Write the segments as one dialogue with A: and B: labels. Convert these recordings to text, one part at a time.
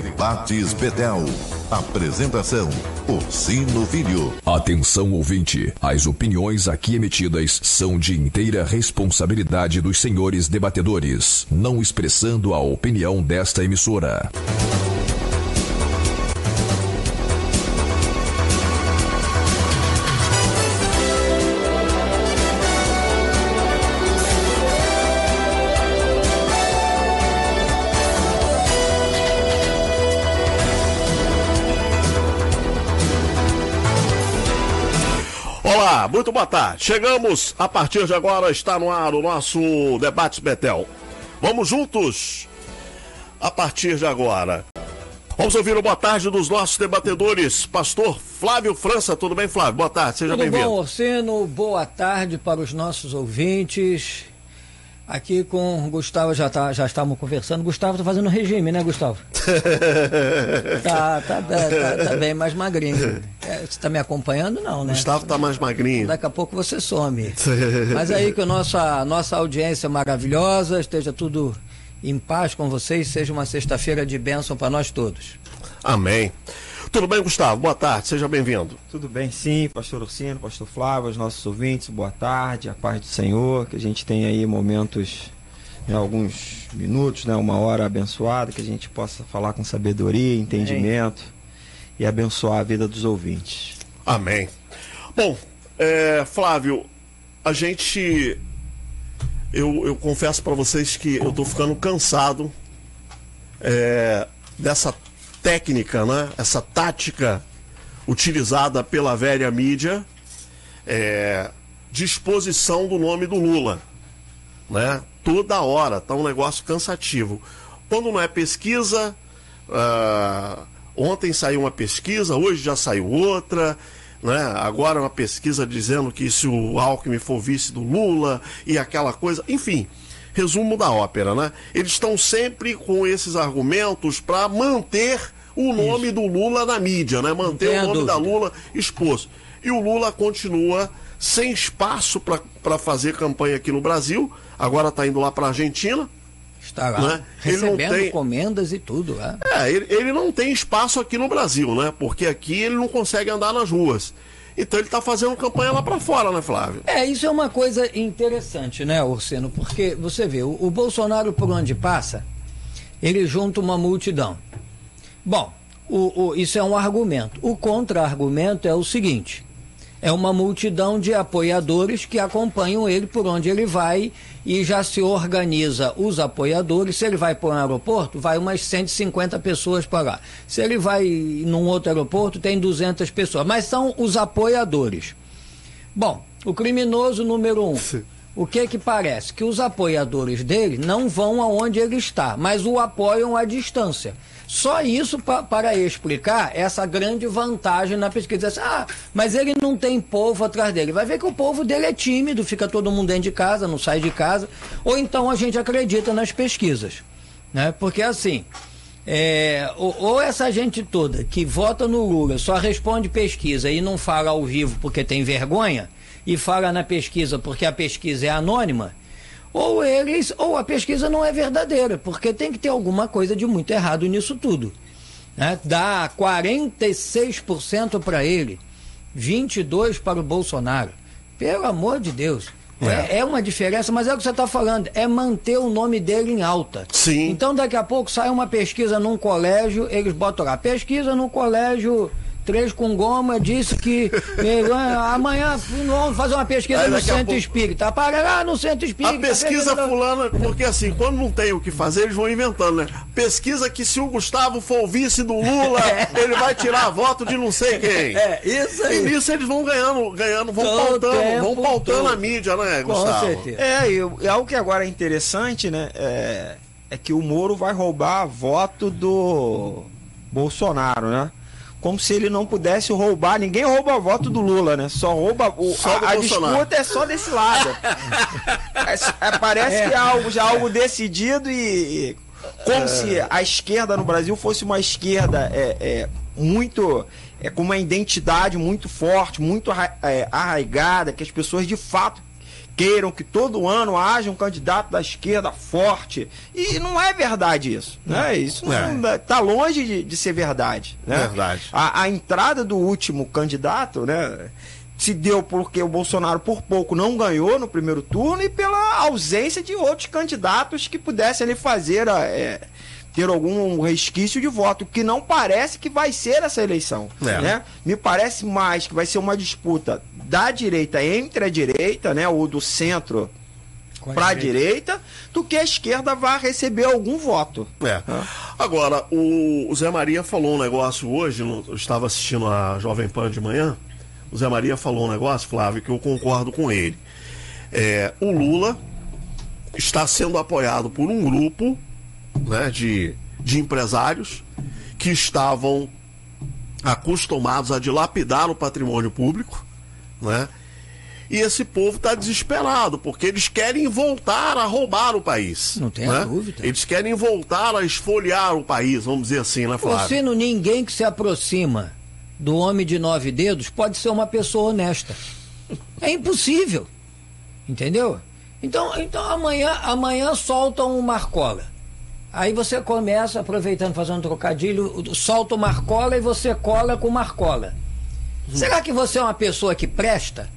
A: Debates Betel. Apresentação: Orsino Filho.
B: Atenção ouvinte, as opiniões aqui emitidas são de inteira responsabilidade dos senhores debatedores, não expressando a opinião desta emissora.
C: Muito boa tarde. Chegamos, a partir de agora está no ar o nosso Debate Betel. Vamos juntos, a partir de agora. Vamos ouvir o boa tarde dos nossos debatedores. Pastor Flávio França, tudo bem, Flávio? Boa tarde, seja
D: Tudo
C: bem-vindo.
D: bom, Orsino? Boa tarde para os nossos ouvintes. Aqui com o Gustavo, já, tá, já estávamos conversando. Gustavo está fazendo regime, né, Gustavo? tá, tá, tá, tá, tá bem mais magrinho. É, você está me acompanhando? Não, né?
C: Gustavo tá mais magrinho.
D: Daqui a pouco você some. Mas aí que a nossa, nossa audiência maravilhosa, esteja tudo em paz com vocês, seja uma sexta-feira de bênção para nós todos.
C: Amém. Tudo bem, Gustavo? Boa tarde, seja bem-vindo.
E: Tudo bem, sim, pastor Ursino, pastor Flávio, os nossos ouvintes, boa tarde, a paz do Senhor, que a gente tenha aí momentos, né, alguns minutos, né, uma hora abençoada, que a gente possa falar com sabedoria, entendimento e abençoar a vida dos ouvintes.
C: Amém. Bom, é, Flávio, a gente. Eu, eu confesso para vocês que eu tô ficando cansado é, dessa técnica, né? Essa tática utilizada pela velha mídia é, de exposição do nome do Lula, né? Toda hora, tá um negócio cansativo. Quando não é pesquisa, ah, ontem saiu uma pesquisa, hoje já saiu outra, né? Agora uma pesquisa dizendo que se o Alckmin for vice do Lula e aquela coisa, enfim. Resumo da ópera, né? Eles estão sempre com esses argumentos para manter o nome do Lula na mídia, né? Manter o nome da. Lula exposto. E o Lula continua sem espaço para fazer campanha aqui no Brasil. Agora está indo lá para a Argentina.
D: Está lá,
C: Né? Ele não
D: recebendo
C: tem-
D: comendas e tudo. né?
C: É, ele, ele não tem espaço aqui no Brasil, né? Porque aqui ele não consegue andar nas ruas. Então ele está fazendo campanha lá para fora, né, Flávio?
D: É, isso é uma coisa interessante, né, Ursino? Porque você vê, o, o Bolsonaro por onde passa, ele junta uma multidão. Bom, o, o- isso é um argumento. O contra-argumento é o seguinte: é uma multidão de apoiadores que acompanham ele por onde ele vai e já se organiza os apoiadores. Se ele vai para um aeroporto, vai umas 150 pessoas para lá. Se ele vai num outro aeroporto, tem 200 pessoas. Mas são os apoiadores. Bom, o criminoso número um. O que que parece? Que os apoiadores dele não vão aonde ele está, mas o apoiam à distância. Só isso pa- para explicar essa grande vantagem na pesquisa. Assim, Ah, mas ele não tem povo atrás dele. Vai ver que o povo dele é tímido, fica todo mundo dentro de casa, não sai de casa. Ou então a gente acredita nas pesquisas. Né? Porque assim, é, ou, ou essa gente toda que vota no Lula só responde pesquisa e não fala ao vivo porque tem vergonha, e fala na pesquisa porque a pesquisa é anônima, ou eles, ou a pesquisa não é verdadeira, porque tem que ter alguma coisa de muito errado nisso tudo. Né? Dá 46% para ele, 22% para o Bolsonaro. Pelo amor de Deus. É, é uma diferença, mas é o que você está falando, é manter o nome dele em alta.
C: Sim.
D: Então daqui a pouco sai uma pesquisa num colégio, eles botam lá, pesquisa no colégio Três com Goma disse que eh, amanhã vamos fazer uma pesquisa
C: Aí
D: no centro
C: pouco-
D: espírita. Para lá no centro espírita.
C: A pesquisa
D: pesquisa-
C: fulana, porque assim, quando não tem o que fazer, eles vão inventando, né? Pesquisa que se o Gustavo for o vice do Lula, ele vai tirar voto de não sei quem.
D: É, isso
C: E
D: aí.
C: nisso eles vão ganhando, ganhando, vão
D: Todo
C: pautando, vão pautando
D: todo.
C: a mídia, né,
D: Com
C: Gustavo?
D: certeza.
E: É, e o- e algo que agora é interessante, né, é, é que o Moro vai roubar voto do Bolsonaro, né? Como se ele não pudesse roubar, ninguém rouba voto do Lula, né? Só rouba o,
C: Só
E: a, a disputa é só desse lado. É, é, parece que é algo já algo decidido e, como se a esquerda no Brasil fosse uma esquerda é, é, muito é, com uma identidade muito forte, muito é, arraigada, que as pessoas de fato queiram que todo ano haja um candidato da esquerda forte. E não é verdade isso. Né? Isso está longe de, de, ser verdade. Né?
C: Verdade.
E: A, a entrada do último candidato, né? se deu porque o Bolsonaro por pouco não ganhou no primeiro turno e pela ausência de outros candidatos que pudessem ali fazer é, ter algum resquício de voto, que não parece que vai ser essa eleição. É. Né? Me parece mais que vai ser uma disputa da direita entre a direita, né, ou do centro para a direita, do que a esquerda vai receber algum voto.
C: É. Agora, o Zé Maria falou um negócio hoje, eu estava assistindo a Jovem Pan de manhã, o Zé Maria falou um negócio, Flávio, que eu concordo com ele. É, o Lula está sendo apoiado por um grupo né, de, de empresários que estavam acostumados a dilapidar o patrimônio público, né? E esse povo está desesperado, porque eles querem voltar a roubar o país.
D: Não tem
C: né?
D: dúvida.
C: Eles querem voltar a esfoliar o país, vamos dizer assim, né, Flávio?
D: Você não ninguém que se aproxima do homem de nove dedos pode ser uma pessoa honesta. É impossível. Entendeu? Então, então amanhã, amanhã soltam um Marcola. Aí você começa, aproveitando, fazendo um trocadilho, solta o Marcola e você cola com Marcola. Hum. Será que você é uma pessoa que presta?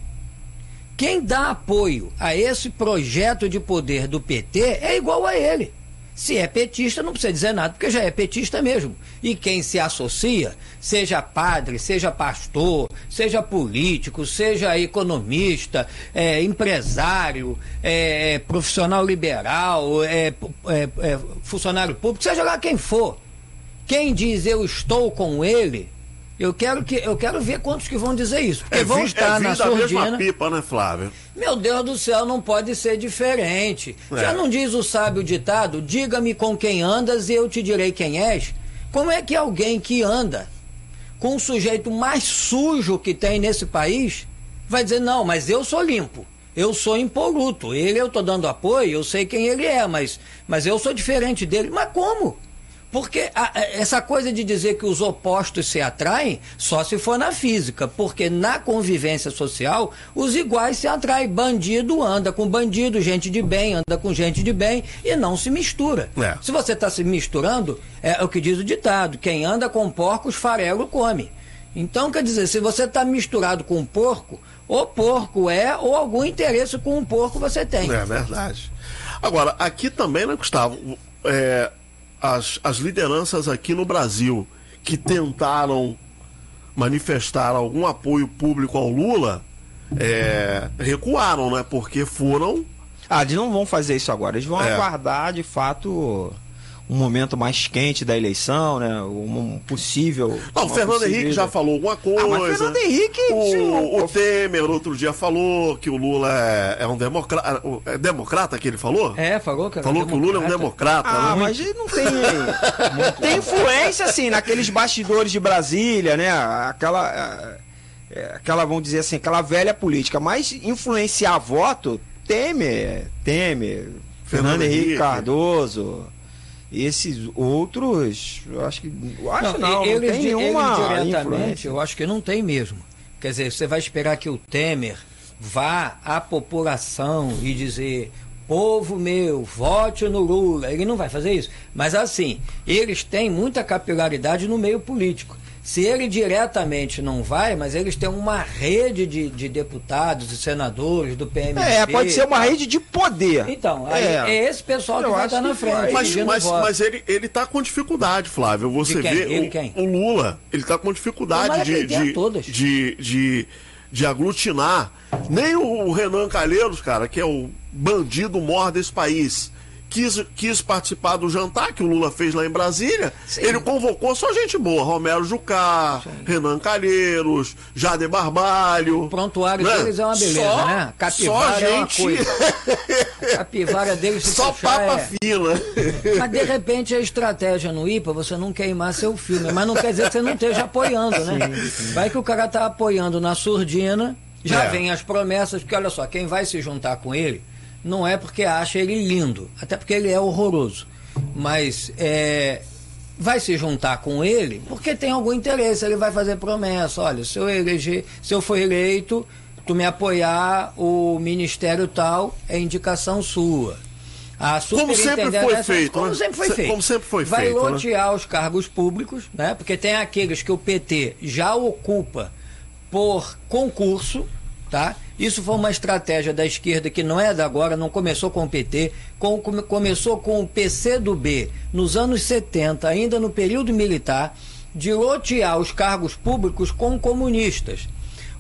D: Quem dá apoio a esse projeto de poder do PT é igual a ele. Se é petista, não precisa dizer nada, porque já é petista mesmo. E quem se associa, seja padre, seja pastor, seja político, seja economista, é, empresário, é, profissional liberal, é, é, é, funcionário público, seja lá quem for, quem diz eu estou com ele, eu quero que eu quero ver quantos que vão dizer isso, porque
C: é,
D: vão estar é na surdina.
C: mesma pipa, né, Flávio?
D: Meu Deus do céu, não pode ser diferente. É. Já não diz o sábio ditado: "Diga-me com quem andas e eu te direi quem és". Como é que alguém que anda com o sujeito mais sujo que tem nesse país vai dizer: "Não, mas eu sou limpo"? eu sou impoluto. Ele eu estou dando apoio, eu sei quem ele é, mas, mas eu sou diferente dele. Mas como? Porque a, essa coisa de dizer que os opostos se atraem só se for na física, porque na convivência social os iguais se atraem. Bandido anda com bandido, gente de bem anda com gente de bem e não se mistura. É. Se você está se misturando, é o que diz o ditado: quem anda com porcos, farelo come. Então, quer dizer, se você está misturado com um porco, ou porco é, ou algum interesse com um porco você tem.
C: É verdade. Agora, aqui também, né, Gustavo? É, as, as lideranças aqui no Brasil que tentaram manifestar algum apoio público ao Lula é, recuaram, né? Porque foram.
E: Ah, eles não vão fazer isso agora. Eles vão é. aguardar, de fato, um momento mais quente da eleição, né? Um possível.
C: Não, o Fernando possível... Henrique já falou alguma coisa. Ah, mas
E: Fernando Henrique.
C: O, o Temer outro dia falou que o Lula é, é um democrata. É democrata que ele falou?
D: É, falou que
C: Falou que o Lula é um democrata.
E: Ah, né? mas não tem. tem influência, assim, naqueles bastidores de Brasília, né? Aquela. É, aquela, vamos dizer assim, aquela velha política. Mas influenciar voto, Temer, Temer, Fernando, Fernando Henrique, Henrique Cardoso esses outros, eu acho que. Eu acho não, não, eles, não tem nenhuma.
D: Eles diretamente, eu acho que não tem mesmo. Quer dizer, você vai esperar que o Temer vá à população e dizer povo meu, vote no Lula. Ele não vai fazer isso. Mas assim, eles têm muita capilaridade no meio político. Se ele diretamente não vai, mas eles têm uma rede de, de deputados e senadores do PMDB.
E: É, pode ser uma rede de poder.
D: Então, é, é esse pessoal que vai estar na frente.
C: Mas, mas, mas, ele, ele tá com dificuldade, Flávio. Você vê
D: ele, o,
C: o, Lula, ele tá com dificuldade de, de, de, de, de aglutinar. Nem o Renan Calheiros, cara, que é o bandido mor desse país quis, quis participar do jantar que o Lula fez lá em Brasília. Sim. Ele convocou só gente boa: Romero Jucá, Sim. Renan Calheiros, Jade Barbalho.
D: O prontuário né? deles é uma beleza, só, né?
C: Capivara só gente... é uma
D: coisa. capivara deles
C: Só papa
D: é...
C: fina.
D: Mas de repente a estratégia no IPA, você não queimar seu filme. Mas não quer dizer que você não esteja apoiando, né? Sim, Vai que o cara tá apoiando na surdina. Já é. vem as promessas, porque olha só, quem vai se juntar com ele não é porque acha ele lindo, até porque ele é horroroso, mas é, vai se juntar com ele porque tem algum interesse. Ele vai fazer promessa: olha, se eu, eleger, se eu for eleito, tu me apoiar, o ministério tal é indicação sua.
C: A como sempre foi feito,
D: como
C: né?
D: sempre foi feito.
C: Como sempre foi
D: Vai
C: feito,
D: lotear
C: né?
D: os cargos públicos, né? Porque tem aqueles que o PT já ocupa por concurso, tá? Isso foi uma estratégia da esquerda que não é da agora, não começou com o PT, com, começou com o PC do B nos anos 70, ainda no período militar, de lotear os cargos públicos com comunistas.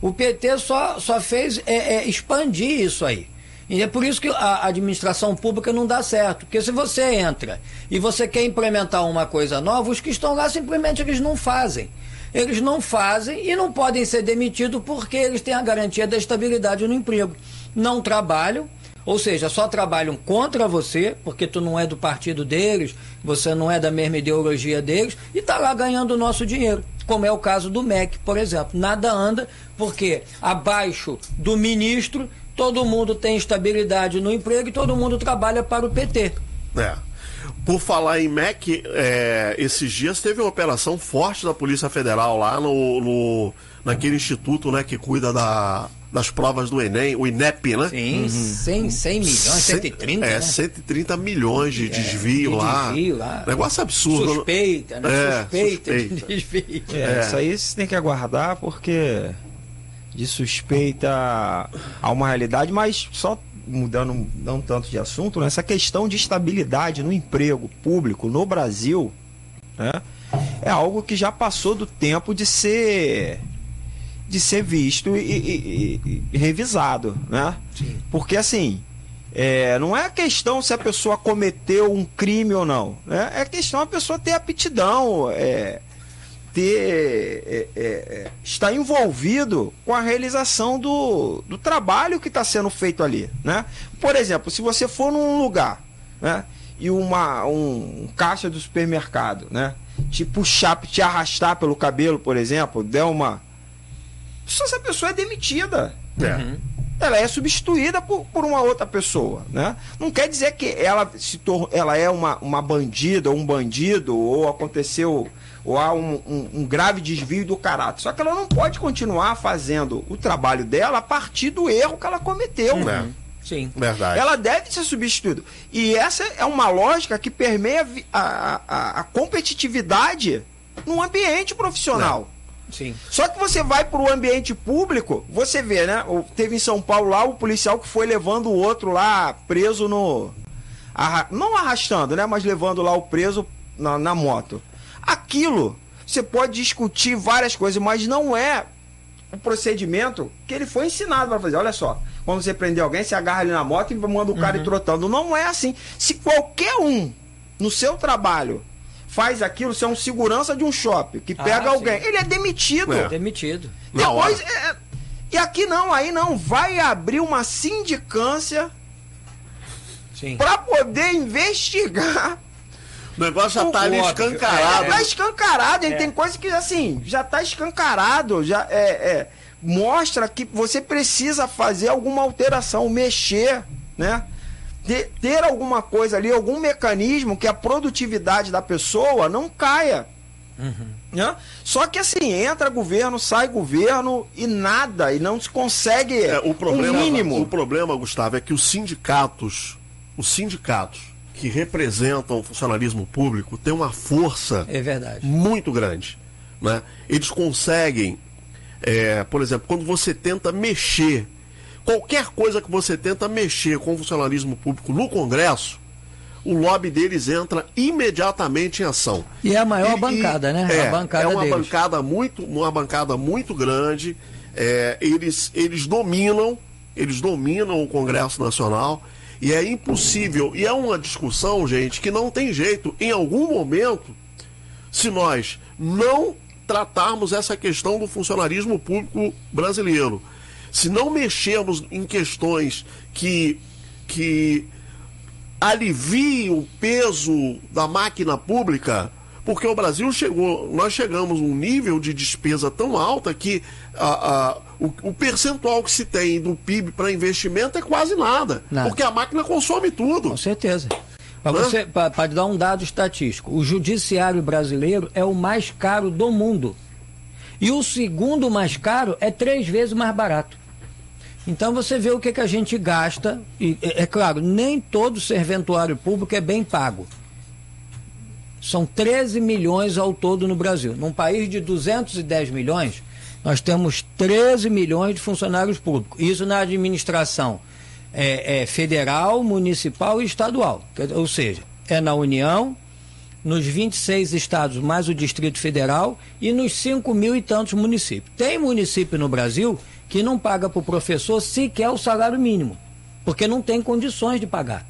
D: O PT só, só fez é, é, expandir isso aí. E é por isso que a administração pública não dá certo. Porque se você entra e você quer implementar uma coisa nova, os que estão lá simplesmente eles não fazem. Eles não fazem e não podem ser demitidos porque eles têm a garantia da estabilidade no emprego. Não trabalham, ou seja, só trabalham contra você, porque tu não é do partido deles, você não é da mesma ideologia deles, e está lá ganhando o nosso dinheiro. Como é o caso do MEC, por exemplo. Nada anda porque abaixo do ministro todo mundo tem estabilidade no emprego e todo mundo trabalha para o PT.
C: É. Por falar em MEC, é, esses dias teve uma operação forte da Polícia Federal lá no, no naquele instituto né, que cuida da, das provas do Enem, o INEP, né?
D: Sim, uhum. 100, 100 milhões, 130,
C: É,
D: né?
C: 130 milhões de
D: É,
C: desvio,
D: de
C: lá.
D: desvio lá.
C: Negócio absurdo.
D: Suspeita, né?
C: É,
D: suspeita,
C: suspeita.
D: de desvio.
E: É, isso aí você tem que aguardar porque de suspeita a uma realidade, mas só mudando não tanto de assunto, né? essa questão de estabilidade no emprego público no Brasil né? é algo que já passou do tempo de ser de ser visto e, e- e- e revisado, né? Porque assim, é, não é a questão se a pessoa cometeu um crime ou não, né? É questão a pessoa ter aptidão, é, ter é, é, é, estar envolvido com a realização do, do trabalho que está sendo feito ali, né? Por exemplo, se você for num lugar, né? E uma, um, um caixa do supermercado, né? Te puxar, te arrastar pelo cabelo, por exemplo, der uma. Só essa pessoa é demitida
C: É.
E: ela é substituída por, por uma outra pessoa, né? Não quer dizer que ela se tor ela é uma, uma bandida ou um bandido ou aconteceu ou há um, um- um grave desvio do caráter. Só que ela não pode continuar fazendo o trabalho dela a partir do erro que ela cometeu.
C: É.
D: Sim.
C: Verdade.
E: Ela deve ser substituída. E essa é uma lógica que permeia a, a- a competitividade no ambiente profissional.
D: Sim.
E: Só que você vai para o ambiente público, você vê, né? Teve em São Paulo lá o policial que foi levando o outro lá preso no. arra- não arrastando, né? Mas levando lá o preso na, na moto. Aquilo, você pode discutir várias coisas, mas não é o procedimento que ele foi ensinado para fazer. Olha só, quando você prender alguém, você agarra ele na moto e manda o cara ir trotando. Não é assim. Se qualquer um no seu trabalho faz aquilo, você é um segurança de um shopping que
D: Ah,
E: pega alguém,
D: sim.
E: ele é demitido.
C: É.
D: Demitido.
E: Depois, é, e aqui não, aí não, vai abrir uma sindicância para poder investigar.
C: O negócio já tá ali
D: Óbvio.
C: escancarado.
E: Já tá escancarado, hein?
D: É.
E: tem coisa que assim, já tá escancarado, já é, é, mostra que você precisa fazer alguma alteração, mexer, né? Ter, ter alguma coisa ali, algum mecanismo que a produtividade da pessoa não caia. Né? Só que assim, entra governo, sai governo e nada, e não se consegue
C: É, o problema,
E: o mínimo.
C: o problema, Gustavo, é que os sindicatos, os sindicatos que representam o funcionalismo público têm uma força
D: É
C: muito grande. Né? Eles conseguem, é, por exemplo, quando você tenta mexer, qualquer coisa que você tenta mexer com o funcionalismo público no Congresso, o lobby deles entra imediatamente em ação.
D: E é a maior
C: E-
D: bancada, né?
C: É,
D: a bancada
C: é uma
D: deles.
C: bancada muito, uma bancada muito grande. É, eles, eles dominam, eles dominam o Congresso Nacional e é impossível. E é uma discussão, gente, que não tem jeito. Em algum momento, se nós não tratarmos essa questão do funcionarismo público brasileiro, se não mexermos em questões que, que aliviem o peso da máquina pública, porque o Brasil chegou, nós chegamos a um nível de despesa tão alta que a, a- o, o percentual que se tem do PIB para investimento é quase nada,
D: Nada.
C: porque a máquina consome tudo.
D: Com certeza. Para dar um dado estatístico, o judiciário brasileiro é o mais caro do mundo. E o segundo mais caro é três vezes mais barato. Então você vê o que, que a gente gasta, e é, é claro, nem todo serventuário público é bem pago. São 13 milhões ao todo no Brasil. Num país de 210 milhões, nós temos 13 milhões de funcionários públicos. Isso na administração é, é federal, municipal e estadual. Ou seja, é na União, nos 26 estados, mais o Distrito Federal e nos 5 mil e tantos municípios. Tem município no Brasil que não paga para o professor sequer o salário mínimo, porque não tem condições de pagar.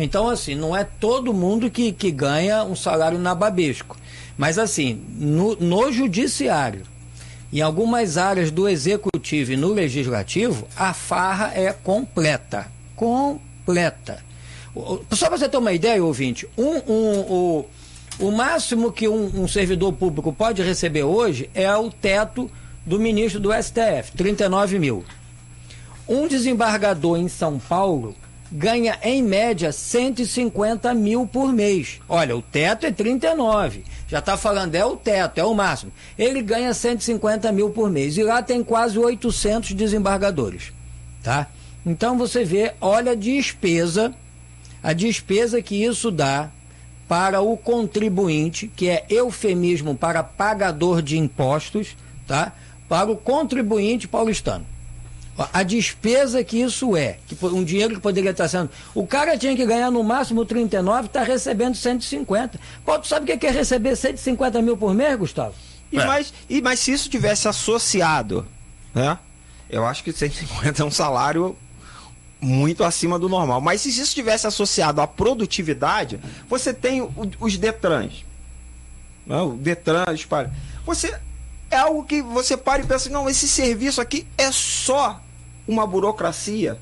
D: Então, assim, não é todo mundo que, que ganha um salário nababesco. Mas, assim, no, no judiciário, em algumas áreas do executivo e no legislativo, a farra é completa. Completa. Só para você ter uma ideia, ouvinte, um, um, o, o máximo que um, um servidor público pode receber hoje é o teto do ministro do STF, 39 mil. Um desembargador em São Paulo ganha em média 150 mil por mês. Olha, o teto é 39. Já está falando, é o teto, é o máximo. Ele ganha 150 mil por mês. E lá tem quase 800 desembargadores. Tá? Então você vê, olha a despesa, a despesa que isso dá para o contribuinte, que é eufemismo para pagador de impostos, tá? Para o contribuinte paulistano a despesa que isso é, que um dinheiro que poderia estar sendo. O cara tinha que ganhar no máximo 39, está recebendo 150. Pô, tu sabe o que é receber 150 mil por mês, Gustavo?
E: E, é. mais, e mas se isso tivesse associado, né? Eu acho que 150 é um salário muito acima do normal. Mas se isso tivesse associado à produtividade, você tem os Detrans. Não, né? o Detran, você é algo que você para e pensa, não, esse serviço aqui é só uma burocracia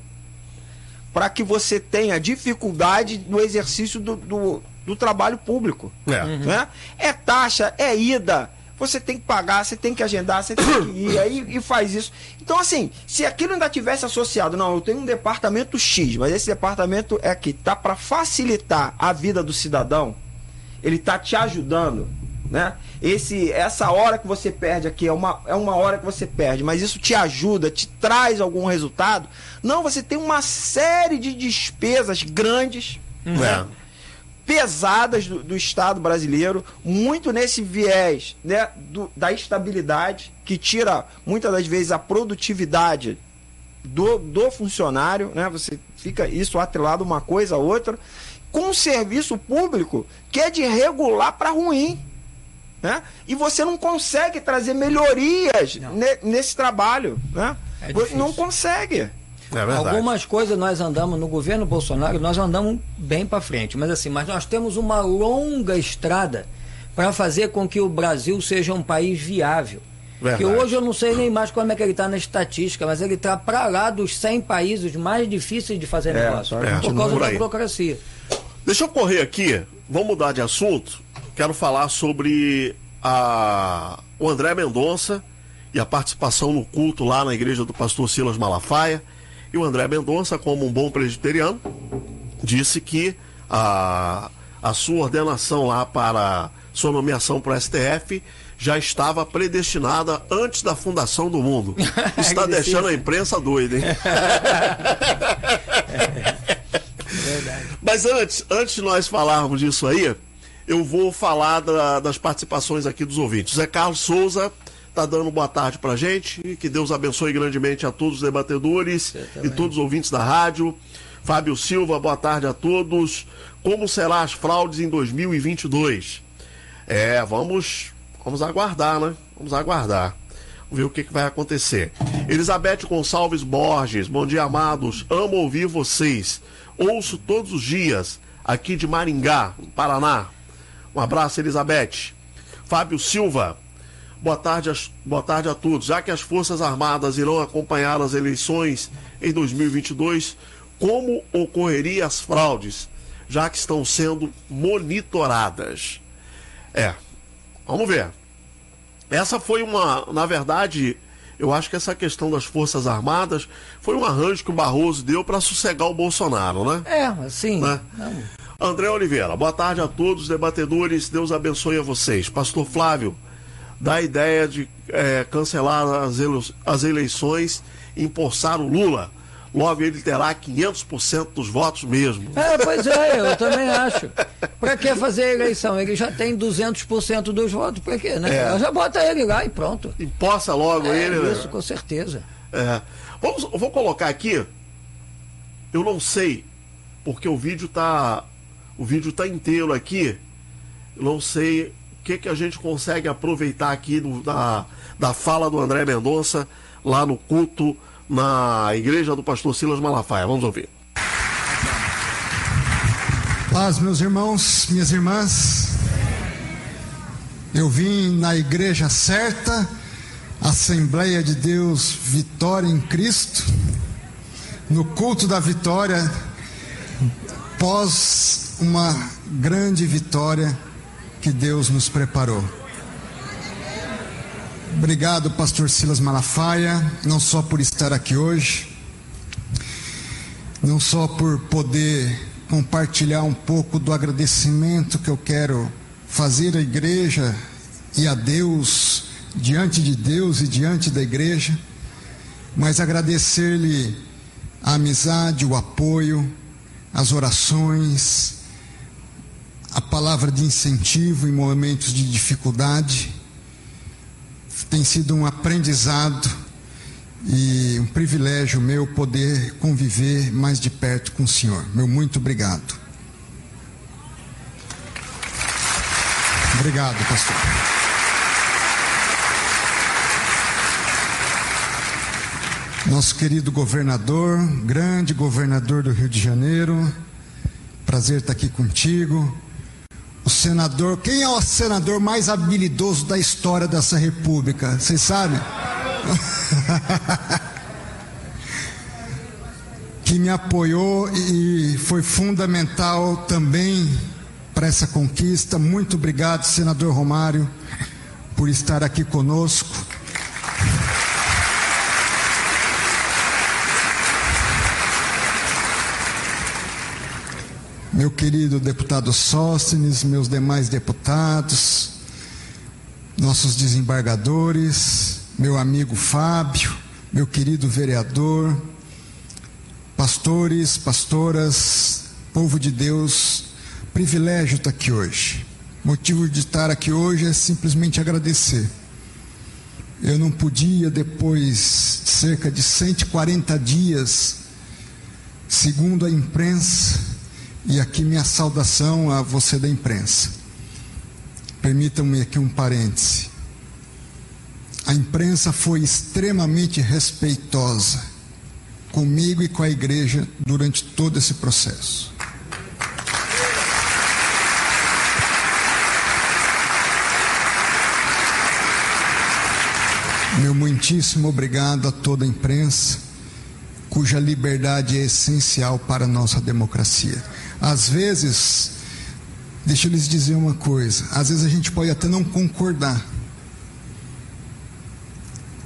E: para que você tenha dificuldade no exercício do, do, do trabalho público. É. Uhum. Né? é taxa, é ida. Você tem que pagar, você tem que agendar, você tem que ir aí e faz isso. Então, assim, se aquilo ainda tivesse associado, não, eu tenho um departamento X, mas esse departamento é que tá para facilitar a vida do cidadão, ele tá te ajudando né? Esse, essa hora que você perde aqui é uma, é uma hora que você perde, mas isso te ajuda, te traz algum resultado? Não, você tem uma série de despesas grandes, uhum. né? pesadas do, do, Estado brasileiro, muito nesse viés né, do, da estabilidade, que tira muitas das vezes a produtividade do, do funcionário, né? Você fica isso atrelado uma coisa a outra, com um serviço público que é de regular para ruim. Né? E você não consegue trazer melhorias ne, nesse trabalho. Né? É não consegue.
D: É Algumas coisas nós andamos no governo Bolsonaro, nós andamos bem para frente, mas assim, mas nós temos uma longa estrada para fazer com que o Brasil seja um país viável. Verdade. Que hoje eu não sei nem mais como é que ele está na estatística, mas ele está para lá dos 100 países mais difíceis de fazer é, negócio, é, por causa da burocracia.
C: Deixa eu correr aqui, vamos mudar de assunto quero falar sobre a, o André Mendonça e a participação no culto lá na igreja do pastor Silas Malafaia. E o André Mendonça, como um bom presbiteriano, disse que a, a sua ordenação lá para sua nomeação para o STF já estava predestinada antes da fundação do mundo. Está deixando a imprensa doida, hein? É, Mas antes, antes de nós falarmos disso aí, eu vou falar da, das participações aqui dos ouvintes. Zé Carlos Souza está dando boa tarde para gente. Que Deus abençoe grandemente a todos os debatedores e todos os ouvintes da rádio. Fábio Silva, boa tarde a todos. Como será as fraudes em 2022? É, vamos, vamos aguardar, né? Vamos aguardar. Vamos ver o que, que vai acontecer. Elizabeth Gonçalves Borges, bom dia, amados. Amo ouvir vocês. Ouço todos os dias aqui de Maringá, Paraná. Um abraço, Elizabeth. Fábio Silva. Boa tarde, a, boa tarde a todos. Já que as Forças Armadas irão acompanhar as eleições em 2022, como ocorreria as fraudes, já que estão sendo monitoradas? É, vamos ver. Essa foi uma, na verdade, eu acho que essa questão das Forças Armadas foi um arranjo que o Barroso deu para sossegar o Bolsonaro, né?
D: É, assim. Né?
C: André Oliveira, boa tarde a todos os debatedores, Deus abençoe a vocês. Pastor Flávio, dá a ideia de é, cancelar as, ele as eleições e empossar o Lula. logo ele terá 500% dos votos mesmo.
D: É, pois é, eu também acho. Para que fazer a eleição? Ele já tem 200% dos votos, para quê, né?
C: É.
D: Já bota ele lá e pronto.
C: Imposta logo
D: É,
C: ele, né?
D: isso, com certeza.
C: É. Vamos, eu vou colocar aqui. Eu não sei, porque o vídeo tá. O vídeo tá inteiro aqui. Não sei o que, que a gente consegue aproveitar aqui do- da, da fala do André Mendonça lá no culto na igreja do pastor Silas Malafaia. Vamos ouvir.
F: Paz, meus irmãos, minhas irmãs. Eu vim na igreja certa, Assembleia de Deus Vitória em Cristo, no culto da vitória, pós uma grande vitória que Deus nos preparou. Obrigado, pastor Silas Malafaia, não só por estar aqui hoje, não só por poder compartilhar um pouco do agradecimento que eu quero fazer à igreja e a Deus, diante de Deus e diante da igreja, mas agradecer-lhe a amizade, o apoio, as orações, a palavra de incentivo em momentos de dificuldade. Tem sido um aprendizado e um privilégio meu poder conviver mais de perto com o Senhor. Meu muito obrigado. Obrigado, pastor. Nosso querido governador, grande governador do Rio de Janeiro, prazer estar aqui contigo. O senador, quem é o senador mais habilidoso da história dessa república? Vocês sabem? que me apoiou e foi fundamental também para essa conquista. Muito obrigado, senador Romário, por estar aqui conosco. Meu querido deputado Sóstenes, meus demais deputados, nossos desembargadores, meu amigo Fábio, meu querido vereador, pastores, pastoras, povo de Deus, privilégio estar aqui hoje. Motivo de estar aqui hoje é simplesmente agradecer. Eu não podia, depois de cerca de 140 dias, segundo a imprensa, e aqui minha saudação a você da imprensa. Permitam-me aqui um parêntese. A imprensa foi extremamente respeitosa comigo e com a igreja durante todo esse processo. Meu muitíssimo obrigado a toda a imprensa, cuja liberdade é essencial para a nossa democracia. Às vezes, deixa eu lhes dizer uma coisa: às vezes a gente pode até não concordar,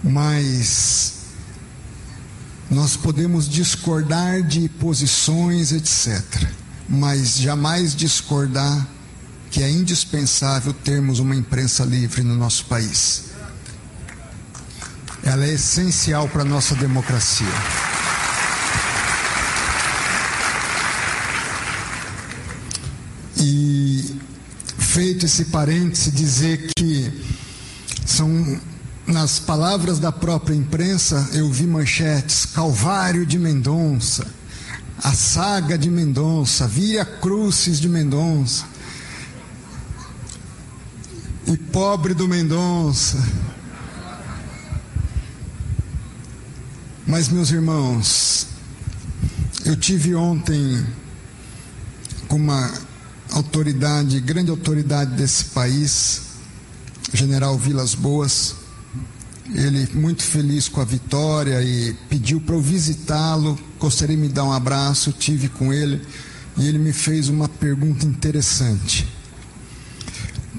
F: mas nós podemos discordar de posições, etc., mas jamais discordar que é indispensável termos uma imprensa livre no nosso país. Ela é essencial para a nossa democracia. E feito esse parêntese, dizer que são nas palavras da própria imprensa, eu vi manchetes: Calvário de Mendonça, a saga de Mendonça, Via Crucis de Mendonça, e pobre do Mendonça. Mas, meus irmãos, eu tive ontem com uma autoridade, grande autoridade desse país, General Vilas Boas, ele muito feliz com a vitória e pediu para eu visitá-lo, gostaria de me dar um abraço, tive com ele e ele me fez uma pergunta interessante.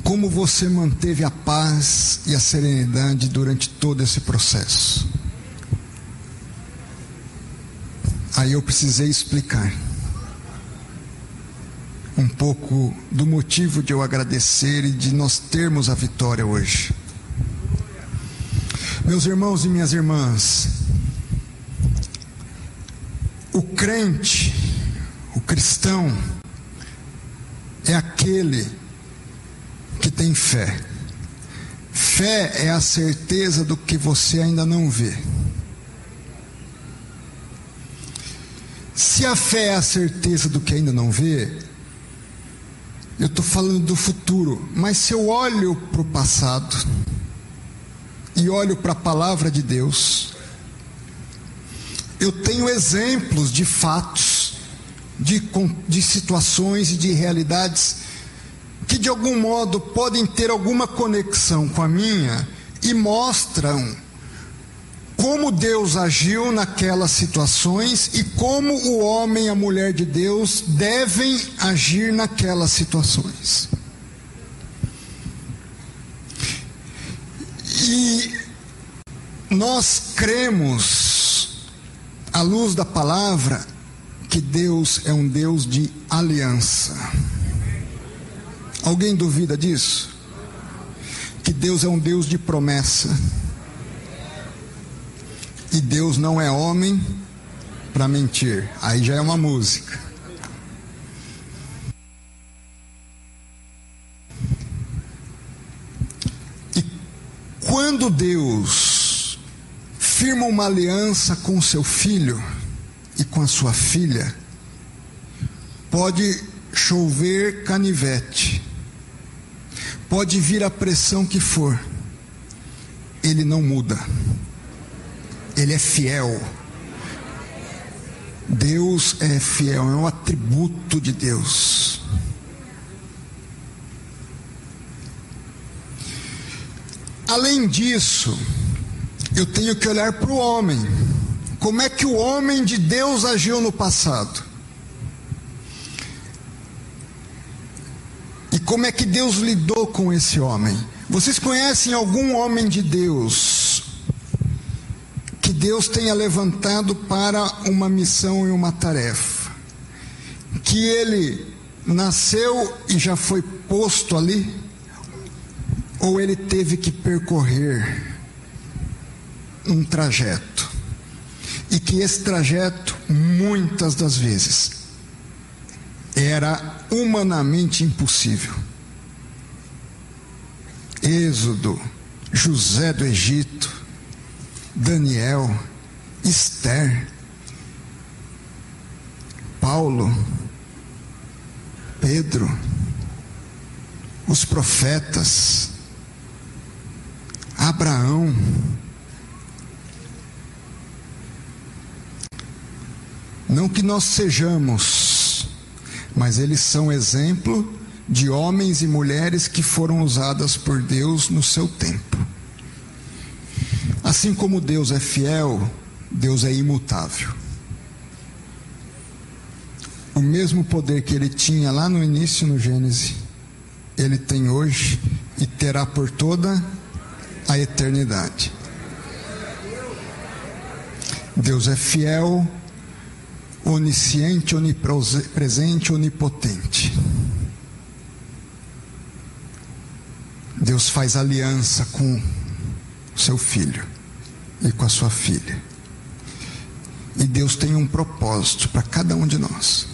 F: Como você manteve a paz e a serenidade durante todo esse processo? Aí eu precisei explicar um pouco do motivo de eu agradecer e de nós termos a vitória hoje. Meus irmãos e minhas irmãs, O crente, o cristão, é aquele que tem fé. Fé é a certeza do que você ainda não vê. Se a fé é a certeza do que ainda não vê, eu estou falando do futuro, mas se eu olho para o passado e olho para a palavra de Deus, eu tenho exemplos de fatos, de, de situações e de realidades que de algum modo podem ter alguma conexão com a minha e mostram como Deus agiu naquelas situações e como o homem e a mulher de Deus devem agir naquelas situações. E nós cremos, à luz da palavra, que Deus é um Deus de aliança. Alguém duvida disso? Que Deus é um Deus de promessa e Deus não é homem para mentir. Aí já é uma música. E quando Deus firma uma aliança com seu filho e com a sua filha, pode chover canivete, pode vir a pressão que for, ele não muda. Ele é fiel. Deus é fiel, é um atributo de Deus. Além disso, eu tenho que olhar para o homem. Como é que o homem de Deus agiu no passado? E como é que Deus lidou com esse homem? Vocês conhecem algum homem de Deus Deus tenha levantado para uma missão e uma tarefa, que ele nasceu e já foi posto ali, ou ele teve que percorrer um trajeto, e que esse trajeto, muitas das vezes, era humanamente impossível. Êxodo, José do Egito, Daniel, Esther, Paulo, Pedro, os profetas, Abraão, não que nós sejamos, mas eles são exemplo de homens e mulheres que foram usadas por Deus no seu tempo. Assim como Deus é fiel, Deus é imutável. O mesmo poder que ele tinha lá no início, no Gênesis, ele tem hoje e terá por toda a eternidade. Deus é fiel, onisciente, onipresente, onipotente. Deus faz aliança com seu filho e com a sua filha. E Deus tem um propósito para cada um de nós.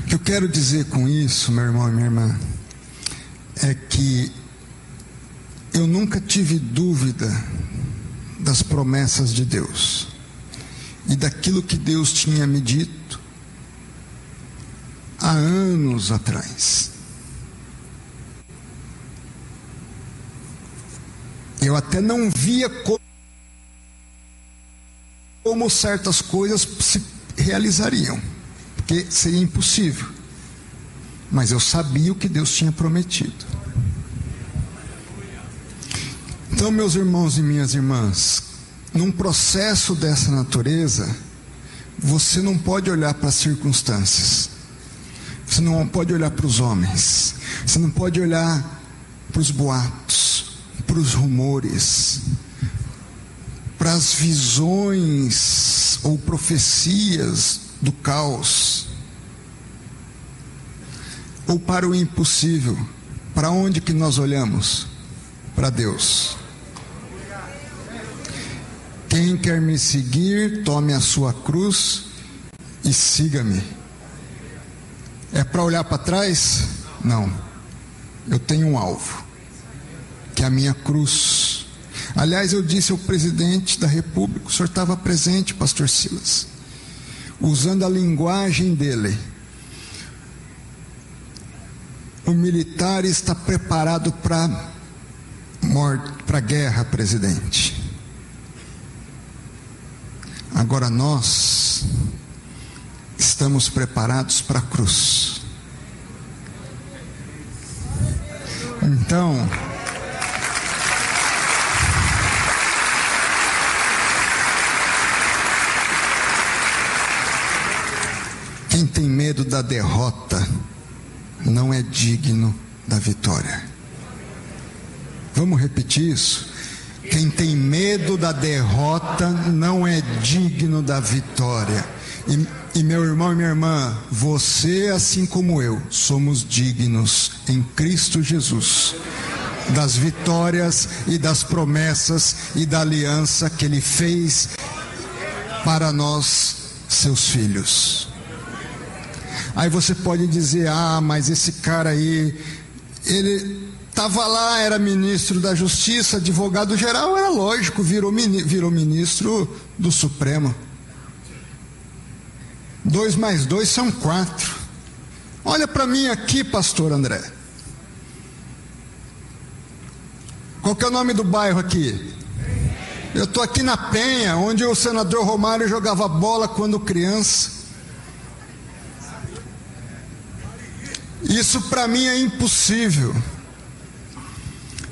F: O que eu quero dizer com isso, meu irmão e minha irmã, é que eu nunca tive dúvida das promessas de Deus e daquilo que Deus tinha me dito há anos atrás. Eu até não via como, certas coisas se realizariam, porque seria impossível. Mas eu sabia o que Deus tinha prometido. Então, meus irmãos e minhas irmãs, num processo dessa natureza, você não pode olhar para as circunstâncias, você não pode olhar para os homens, você não pode olhar para os boatos, para os rumores, para as visões ou profecias do caos, ou para o impossível. Para onde que nós olhamos? Para Deus. Quem quer me seguir, tome a sua cruz e siga-me. É para olhar para trás? Não. Eu tenho um alvo, que é a minha cruz. Aliás, eu disse ao presidente da República, o senhor estava presente, pastor Silas, usando a linguagem dele. O militar está preparado para morte, para guerra, presidente. Agora nós estamos preparados para a cruz. Então, quem tem medo da derrota não é digno da vitória. Vamos repetir isso? Quem tem medo da derrota não é digno da vitória. E, e, meu irmão e minha irmã, você, assim como eu, somos dignos em Cristo Jesus das vitórias e das promessas e da aliança que Ele fez para nós, seus filhos. Aí você pode dizer: ah, mas esse cara aí, ele estava lá, era ministro da Justiça, advogado geral, era lógico, virou, virou ministro do Supremo. Dois mais dois são quatro. Olha para mim aqui, pastor André. Qual que é o nome do bairro aqui? Eu estou aqui na Penha, onde o senador Romário jogava bola quando criança. Isso para mim é impossível.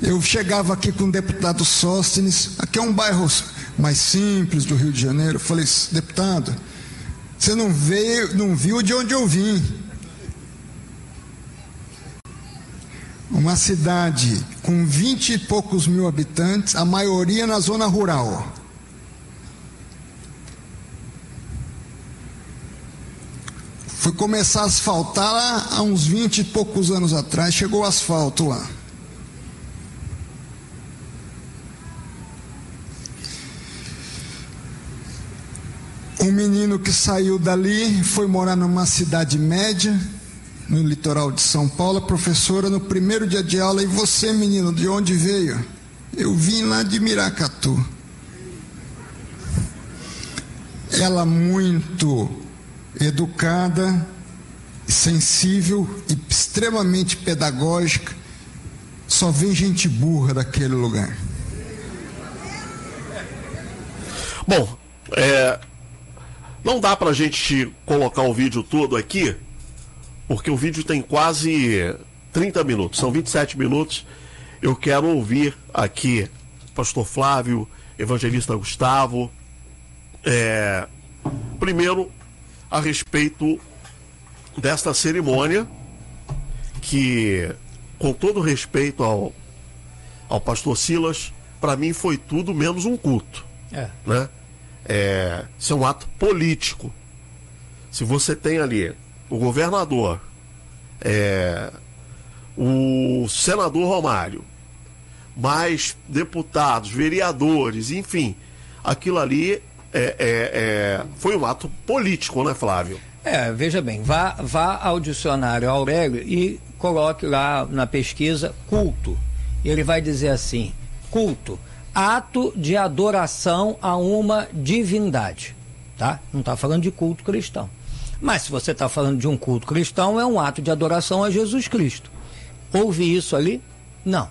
F: Eu chegava aqui com o deputado Sóstenes, aqui é um bairro mais simples do Rio de Janeiro. Eu falei, deputado, você não veio, não viu de onde eu vim. Uma cidade com vinte e poucos mil habitantes, a maioria na zona rural. Foi começar a asfaltar lá há uns vinte e poucos anos atrás, chegou o asfalto lá. Um menino que saiu dali foi morar numa cidade média, no litoral de São Paulo, a professora no primeiro dia de aula, e você, menino, de onde veio? Eu vim lá de Miracatu. Ela muito educada, sensível e extremamente pedagógica, só vem gente burra daquele lugar.
C: Bom, é, não dá para a gente colocar o vídeo todo aqui, porque o vídeo tem quase 30 minutos, são 27 minutos. Eu quero ouvir aqui Pastor Flávio, Evangelista Gustavo. É, primeiro, a respeito desta cerimônia, que, com todo respeito ao, ao pastor Silas, para mim foi tudo menos um culto. É. Né? É, isso é um ato político. Se você tem ali o governador, é, o senador Romário, mais deputados, vereadores, enfim, aquilo ali é, é, é, foi um ato político, né, Flávio?
D: É, veja bem, vá, vá ao dicionário Aurélio e coloque lá na pesquisa culto. Ele vai dizer assim: culto ato de adoração a uma divindade, tá? Não está falando de culto cristão. Mas se você está falando de um culto cristão, é um ato de adoração a Jesus Cristo. Houve isso ali? Não.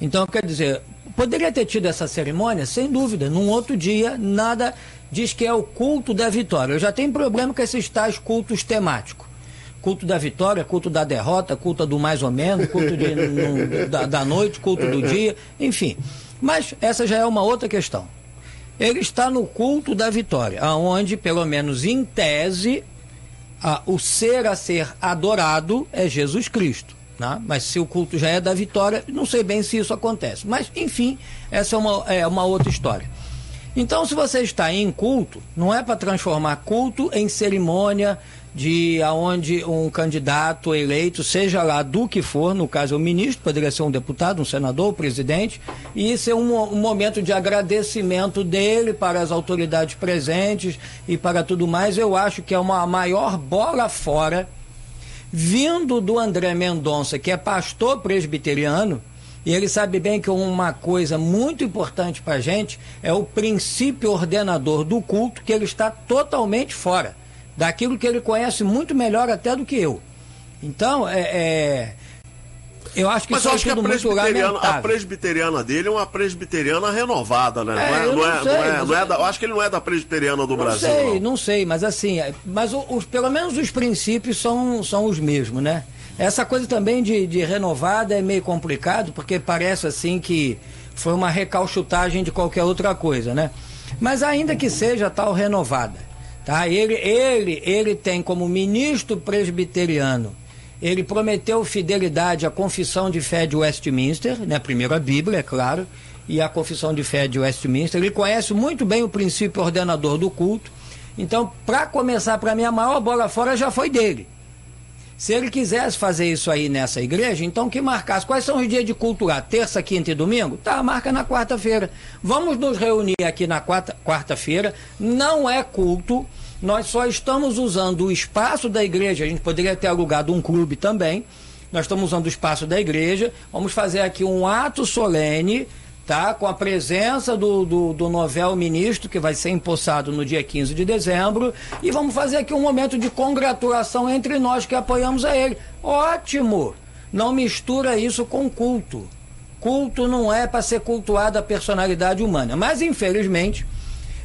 D: Então, quer dizer, poderia ter tido essa cerimônia? Sem dúvida. Num outro dia, nada diz que é o culto da vitória. Eu já tenho problema com esses tais cultos temáticos. Culto da vitória, culto da derrota, culto do mais ou menos, culto de, no, da, da noite, culto do dia, enfim. Mas essa já é uma outra questão. Ele está no culto da vitória, aonde, pelo menos em tese, a, o ser a ser adorado é Jesus Cristo. Né? Mas se o culto já é da vitória, não sei bem se isso acontece. Mas, enfim, essa é uma, é uma outra história. Então, se você está em culto, não é para transformar culto em cerimônia de aonde um candidato eleito, seja lá do que for, no caso o ministro, poderia ser um deputado, um senador, um presidente, e ser um, um, momento de agradecimento dele para as autoridades presentes e para tudo mais. Eu acho que é uma maior bola fora, vindo do André Mendonça, que é pastor presbiteriano, e ele sabe bem que uma coisa muito importante para a gente é o princípio ordenador do culto, que ele está totalmente fora daquilo que ele conhece muito melhor até do que eu. Então, é, é eu acho que
C: Mas eu acho que a presbiteriana, a presbiteriana dele é uma presbiteriana renovada, né?
D: É, não, é, não, é, sei, não, é,
C: não é da, eu acho que ele não é da presbiteriana do
D: não
C: Brasil.
D: Sei, não. sei, mas assim, é, mas os, pelo menos os princípios são, são os mesmos, né? Essa coisa também de, de renovada é meio complicado, porque parece assim que foi uma recalchutagem de qualquer outra coisa, né? Mas ainda que seja tal renovada, Tá? Ele, ele, ele tem como ministro presbiteriano, ele prometeu fidelidade à confissão de fé de Westminster, né? primeiro a Bíblia, é claro, e a confissão de fé de Westminster. Ele conhece muito bem o princípio ordenador do culto. Então, para começar, para mim, a maior bola fora já foi dele. Se ele quisesse fazer isso aí nessa igreja, então que marcasse. Quais são os dias de culto lá? Terça, quinta e domingo? Tá, marca na quarta-feira. Vamos nos reunir aqui na quarta-feira. Não é culto. Nós só estamos usando o espaço da igreja. A gente poderia ter alugado um clube também. Nós estamos usando o espaço da igreja. Vamos fazer aqui um ato solene tá? com a presença do, do, do, novel ministro, que vai ser empossado no dia 15 de dezembro, e vamos fazer aqui um momento de congratulação entre nós que apoiamos a ele. Ótimo! Não mistura isso com culto. Culto não é para ser cultuada a personalidade humana. Mas, infelizmente,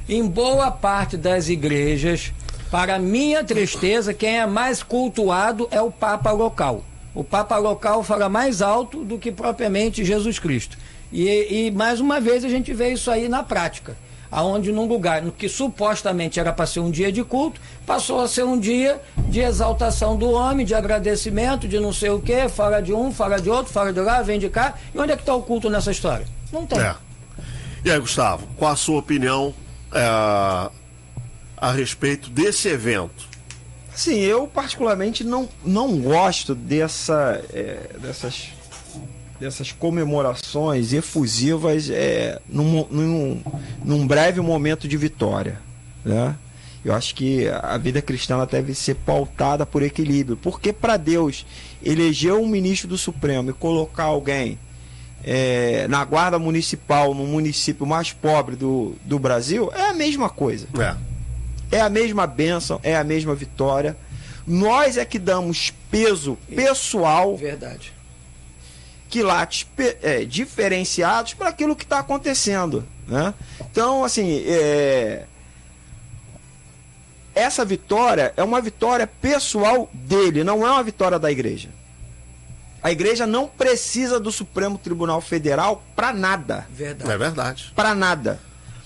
D: em boa parte das igrejas, para minha tristeza, quem é mais cultuado é o Papa local. O Papa local fala mais alto do que propriamente Jesus Cristo. E, e, mais uma vez a gente vê isso aí na prática, aonde num lugar no que supostamente era para ser um dia de culto, passou a ser um dia de exaltação do homem, de agradecimento, de não sei o quê, fala de um, fala de outro, fala de lá, vem de cá. E onde é que está o culto nessa história? Não tem. É.
C: E aí, Gustavo, qual a sua opinião é, a respeito desse evento?
E: Sim, eu particularmente não, não gosto dessa, é, dessas dessas comemorações efusivas é, num, num, num breve momento de vitória. Né? Eu acho que a vida cristã deve ser pautada por equilíbrio. Porque para Deus eleger um ministro do Supremo e colocar alguém é, na guarda municipal, no município mais pobre do, do Brasil, é a mesma coisa. É. é a mesma bênção, é a mesma vitória. Nós é que damos peso pessoal
D: Verdade
E: quilates é, diferenciados para aquilo que está acontecendo. Né? Então, assim, é... essa vitória é uma vitória pessoal dele, não é uma vitória da igreja. A igreja não precisa do Supremo Tribunal Federal para nada.
C: Verdade. É verdade.
E: Para nada.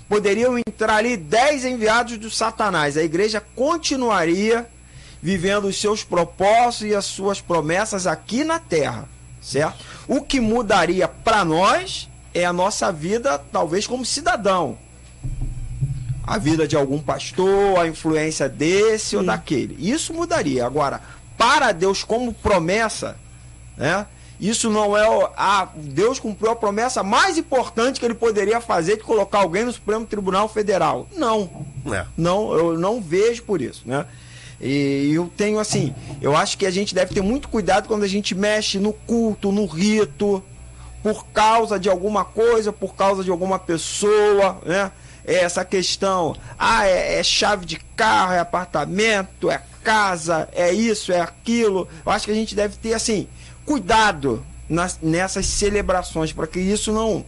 E: Poderiam entrar ali dez enviados do Satanás. A igreja continuaria vivendo os seus propósitos e as suas promessas aqui na terra certo? O que mudaria para nós é a nossa vida, talvez como cidadão. A vida de algum pastor, a influência desse Sim. ou daquele. Isso mudaria. Agora, para Deus como promessa, né? Isso não é a Deus cumpriu a promessa mais importante que ele poderia fazer de colocar alguém no Supremo Tribunal Federal. Não. É. Não, eu não vejo por isso, né? E eu tenho assim, eu acho que a gente deve ter muito cuidado quando a gente mexe no culto, no rito, por causa de alguma coisa, por causa de alguma pessoa, né? É essa questão, ah, é, é chave de carro, é apartamento, é casa, é isso, é aquilo. Eu acho que a gente deve ter assim, cuidado nas, nessas celebrações para que isso não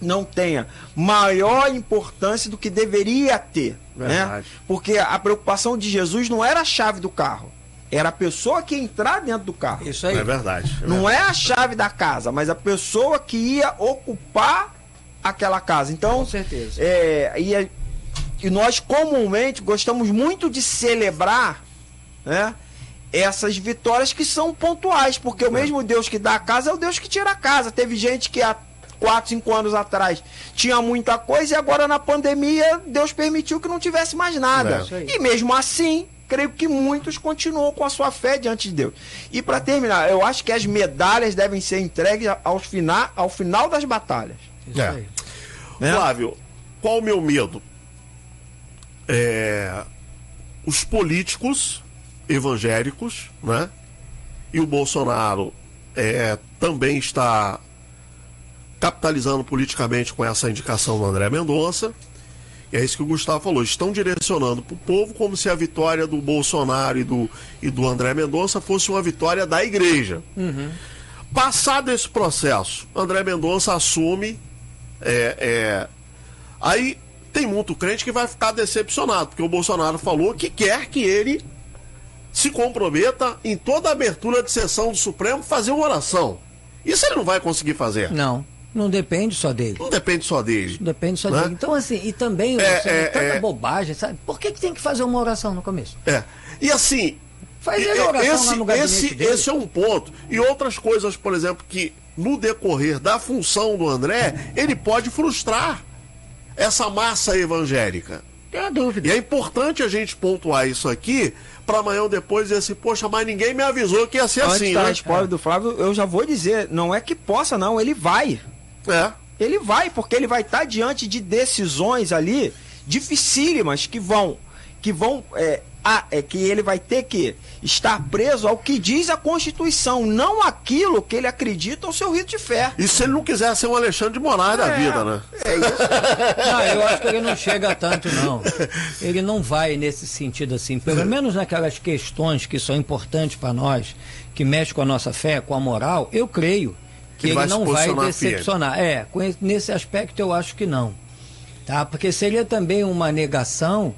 E: não tenha maior importância do que deveria ter. Né? Porque a preocupação de Jesus não era a chave do carro. Era a pessoa que ia entrar dentro do carro.
C: Isso aí. É verdade.
E: É não
C: verdade.
E: é a chave da casa, mas a pessoa que ia ocupar aquela casa. Então,
D: Com certeza.
E: É, e, e nós comumente gostamos muito de celebrar né, essas vitórias que são pontuais, porque o é. mesmo Deus que dá a casa é o Deus que tira a casa. Teve gente que há 4, 5 anos atrás tinha muita coisa e agora na pandemia Deus permitiu que não tivesse mais nada.
C: É.
E: E mesmo assim, creio que muitos continuam com a sua fé diante de Deus. E para terminar, eu acho que as medalhas devem ser entregues aos fina, ao final das batalhas.
D: Isso
C: É.
D: aí.
E: Né?
C: Flávio, qual o meu medo? É, os políticos evangélicos, né? E o Bolsonaro é, também está capitalizando politicamente com essa indicação do André Mendonça. E é isso que o Gustavo falou. Estão direcionando para o povo como se a vitória do Bolsonaro e do, e do André Mendonça fosse uma vitória da igreja. Passado esse processo, André Mendonça assume. é, é, aí tem muito crente que vai ficar decepcionado, porque o Bolsonaro falou que quer que ele se comprometa em toda abertura de sessão do Supremo fazer uma oração. Isso ele não vai conseguir fazer.
D: Não, não depende só dele.
C: Não depende só dele.
D: Não depende só
C: Né?
D: dele. Então, assim, e também
C: É, é,
D: tanta
C: é.
D: bobagem, sabe? Por que, que tem que fazer uma oração no começo?
C: É. E assim,
D: Faz ele oração lá
C: esse,
D: no gabinete
C: esse,
D: dele.
C: esse é um ponto. E outras coisas, por exemplo, que no decorrer da função do André, ele pode frustrar essa massa evangélica.
D: Tem a dúvida.
C: E é importante a gente pontuar isso aqui para amanhã ou depois dizer assim, poxa, mas ninguém me avisou que ia ser
E: Antes
C: assim,
E: da
C: né?
E: resposta do Flávio, eu já vou dizer, não é que possa, não, ele vai.
C: É.
E: Ele vai, porque ele vai estar diante de decisões ali dificílimas que vão. Que vão. É, a- é que ele vai ter que estar preso ao que diz a Constituição, não aquilo que ele acredita ao seu rito de fé.
C: E se ele não quiser ser um Alexandre de Moraes da vida, né?
E: É isso.
D: Não, eu acho que ele não chega a tanto, não. Ele não vai nesse sentido assim. Pelo menos naquelas questões que são importantes para nós, que mexem com a nossa fé, com a moral, eu creio que
C: Ele
D: ele,
C: vai
D: não vai decepcionar. É, com esse- nesse aspecto eu acho que não. Tá? Porque seria também uma negação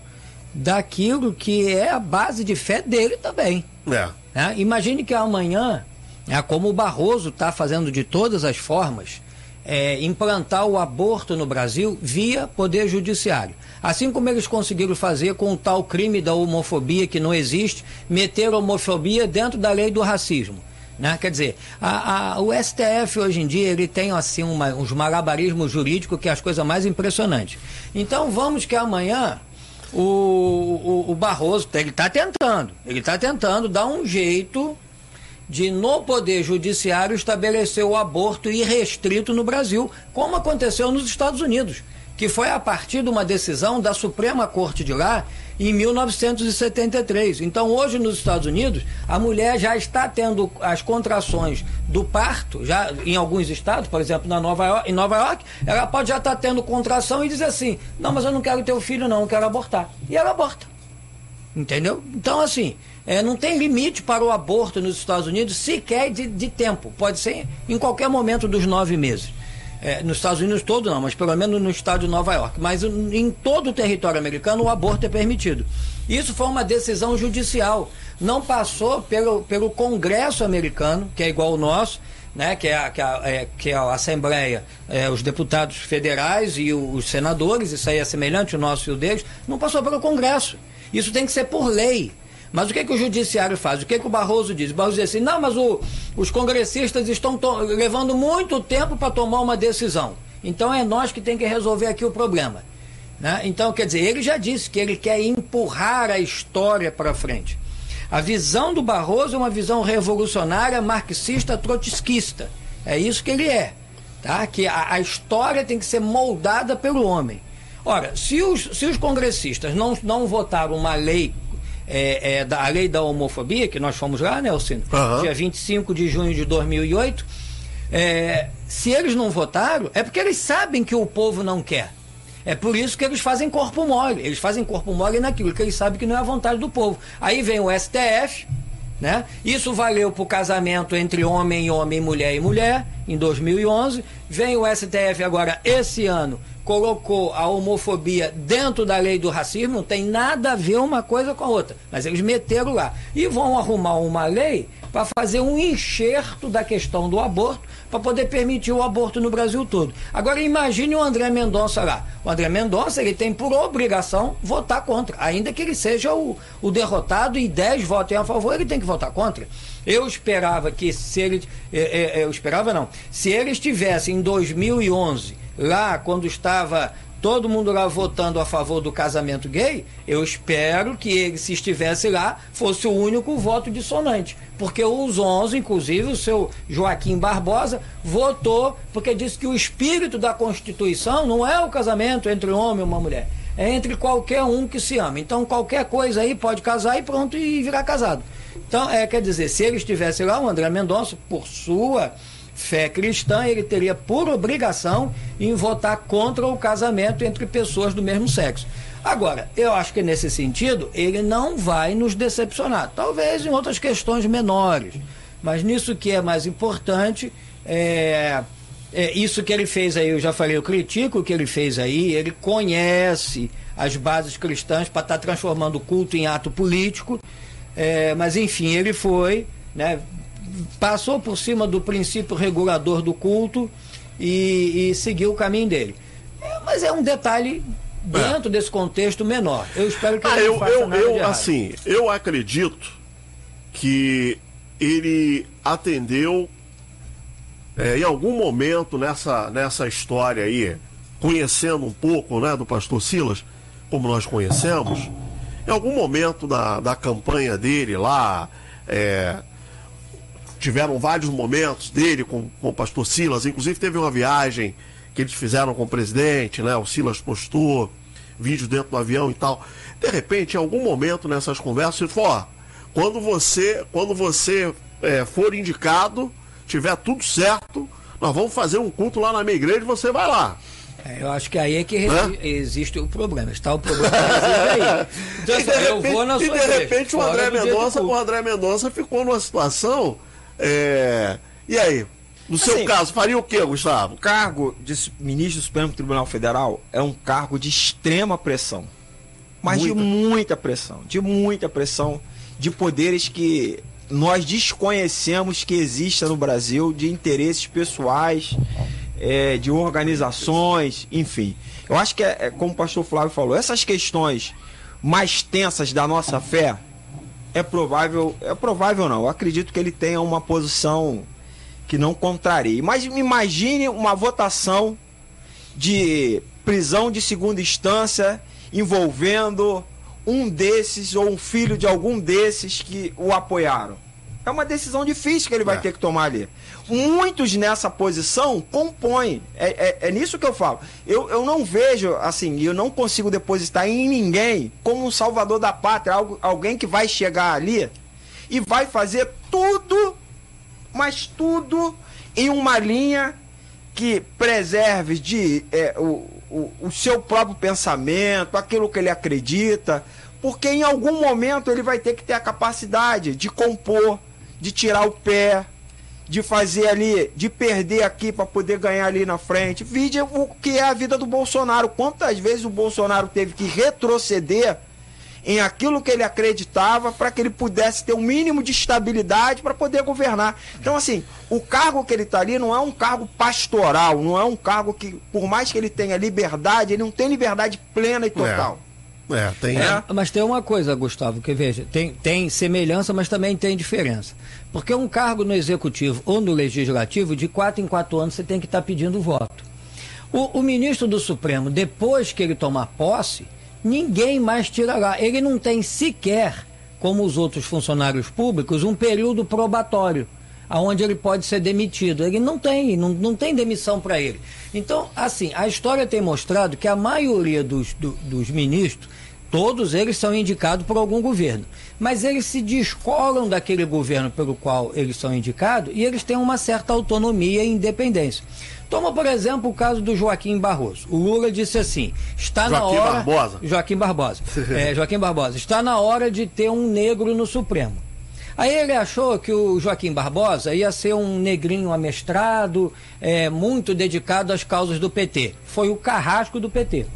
D: daquilo que é a base de fé dele também.
C: É.
D: né? Imagine que amanhã, né, como o Barroso está fazendo de todas as formas, é, implantar o aborto no Brasil via Poder Judiciário. Assim como eles conseguiram fazer com o tal crime da homofobia que não existe, meter homofobia dentro da lei do racismo. Né? Quer dizer, a- a- o STF hoje em dia ele tem assim uma- uns malabarismos jurídicos que é as coisas mais impressionantes. Então vamos que amanhã o, o, o Barroso, ele está tentando, ele está tentando dar um jeito de, no Poder Judiciário, estabelecer o aborto irrestrito no Brasil, como aconteceu nos Estados Unidos, que foi a partir de uma decisão da Suprema Corte de lá em 1973. Então, hoje nos Estados Unidos, a mulher já está tendo as contrações do parto, já em alguns estados, por exemplo, na Nova York, em Nova York, ela pode já estar tendo contração e dizer assim: não, mas eu não quero ter o filho, não, eu quero abortar. E ela aborta. Entendeu? Então, assim, é, não tem limite para o aborto nos Estados Unidos, sequer de, de tempo. Pode ser em qualquer momento dos nove meses. É, nos Estados Unidos todo não, mas pelo menos no estado de Nova York. Mas em todo o território americano o aborto é permitido. Isso foi uma decisão judicial. Não passou pelo, pelo Congresso americano, que é igual ao nosso, né, que, é a, que, é a- é, que é a Assembleia, é, os deputados federais e o- os senadores, isso aí é semelhante o nosso e o deles, não passou pelo Congresso. Isso tem que ser por lei. Mas o que, que o judiciário faz? O que, que o Barroso diz? O Barroso diz assim, não, mas o- os congressistas estão levando muito tempo para tomar uma decisão. Então é nós que tem que resolver aqui o problema. né? Então, quer dizer, ele já disse que ele quer empurrar a história para frente. A visão do Barroso é uma visão revolucionária, marxista, trotskista. É isso que ele é. Tá? Que a, a história tem que ser moldada pelo homem. Ora, se os, se os congressistas não, não votaram uma lei, é, é, da, a lei da homofobia, que nós fomos lá, né, Alcino?
C: Aham.
D: Dia 25 de junho de 2008, é, se eles não votaram, é porque eles sabem que o povo não quer. É por isso que eles fazem corpo mole. Eles fazem corpo mole naquilo que eles sabem que não é a vontade do povo. Aí vem o STF, né? Isso valeu para o casamento entre homem e homem, mulher e mulher, em 2011. Vem o STF agora, esse ano, colocou a homofobia dentro da lei do racismo, não tem nada a ver uma coisa com a outra. Mas eles meteram lá. E vão arrumar uma lei para fazer um enxerto da questão do aborto, para poder permitir o aborto no Brasil todo. Agora imagine o André Mendonça lá. O André Mendonça ele tem por obrigação votar contra, ainda que ele seja o, o derrotado e 10 votem a favor, ele tem que votar contra. Eu esperava que se ele. É, é, eu esperava não. Se ele estivesse em 2011, lá quando estava todo mundo lá votando a favor do casamento gay, eu espero que ele, se estivesse lá, fosse o único voto dissonante. Porque os 11, inclusive o seu Joaquim Barbosa, votou porque disse que o espírito da Constituição não é o casamento entre um homem e uma mulher. É entre qualquer um que se ama. Então, qualquer coisa aí pode casar e pronto e virar casado. Então, é, quer dizer, se ele estivesse lá, o André Mendonça, por sua fé cristã, ele teria por obrigação em votar contra o casamento entre pessoas do mesmo sexo. Agora, eu acho que nesse sentido, ele não vai nos decepcionar. Talvez em outras questões menores. Mas nisso que é mais importante, é, é isso que ele fez aí, eu já falei, eu critico o que ele fez aí, ele conhece as bases cristãs para estar tá transformando o culto em ato político. É, mas enfim, ele foi, né, passou por cima do princípio regulador do culto e, e seguiu o caminho dele. É, mas é um detalhe dentro é. desse contexto menor. Eu espero que
C: ah, ele eu, não eu, nada eu assim, eu acredito que ele atendeu é, em algum momento nessa, nessa história aí, conhecendo um pouco né, do pastor Silas, como nós conhecemos, em algum momento da, da campanha dele lá, é, tiveram vários momentos dele com, com o pastor Silas, inclusive teve uma viagem que eles fizeram com o presidente, né? O Silas postou vídeo dentro do avião e tal. De repente, em algum momento nessas conversas, ele falou, ó, quando você, quando você é, for indicado, tiver tudo certo, nós vamos fazer um culto lá na minha igreja e você vai lá.
D: É, eu acho que aí é que existe o problema. Está o problema aí.
C: Então, assim, repente, eu vou na sua E de igreja, repente o André Mendonça, o André Mendonça ficou numa situação é... E aí? No seu assim, caso, faria o que, Gustavo? O
E: cargo de ministro do Supremo Tribunal Federal é um cargo de extrema pressão. Mas muita. de muita pressão. De muita pressão. De poderes que nós desconhecemos que exista no Brasil, de interesses pessoais, é, de organizações, enfim. Eu acho que, é, é, como o pastor Flávio falou, essas questões mais tensas da nossa fé, é provável, é provável não, eu acredito que ele tenha uma posição que não contrarie. Mas imagine uma votação de prisão de segunda instância envolvendo um desses ou um filho de algum desses que o apoiaram. É uma decisão difícil que ele vai é. ter que tomar ali. Muitos nessa posição compõem. É, é, é, nisso que eu falo. Eu, eu não vejo, assim, eu não consigo depositar em ninguém como um salvador da pátria, algo, alguém que vai chegar ali e vai fazer tudo, mas tudo em uma linha que preserve de é, o, o, o seu próprio pensamento, aquilo que ele acredita, porque em algum momento ele vai ter que ter a capacidade de compor, de tirar o pé, de fazer ali, de perder aqui para poder ganhar ali na frente. Vide o que é a vida do Bolsonaro. Quantas vezes o Bolsonaro teve que retroceder em aquilo que ele acreditava para que ele pudesse ter um mínimo de estabilidade para poder governar. Então, assim, o cargo que ele está ali não é um cargo pastoral, não é um cargo que, por mais que ele tenha liberdade, ele não tem liberdade plena e total.
D: É. É, tem. É, mas tem uma coisa, Gustavo, que veja, tem, tem semelhança, mas também tem diferença. Porque um cargo no executivo ou no legislativo, de quatro em quatro anos, você tem que estar tá pedindo voto. O, o ministro do Supremo, depois que ele tomar posse, ninguém mais tirará. Ele não tem sequer, como os outros funcionários públicos, um período probatório aonde ele pode ser demitido. Ele não tem, não, não tem demissão para ele. Então, assim, a história tem mostrado que a maioria dos, do, dos ministros Todos eles são indicados por algum governo. Mas eles se descolam daquele governo pelo qual eles são indicados e eles têm uma certa autonomia e independência. Toma, por exemplo, o caso do Joaquim Barroso. O Lula disse assim: está Joaquim na hora.
C: Barbosa.
D: Joaquim Barbosa. é, Joaquim Barbosa. Está na hora de ter um negro no Supremo. Aí ele achou que o Joaquim Barbosa ia ser um negrinho amestrado, é, muito dedicado às causas do PT. Foi o carrasco do PT.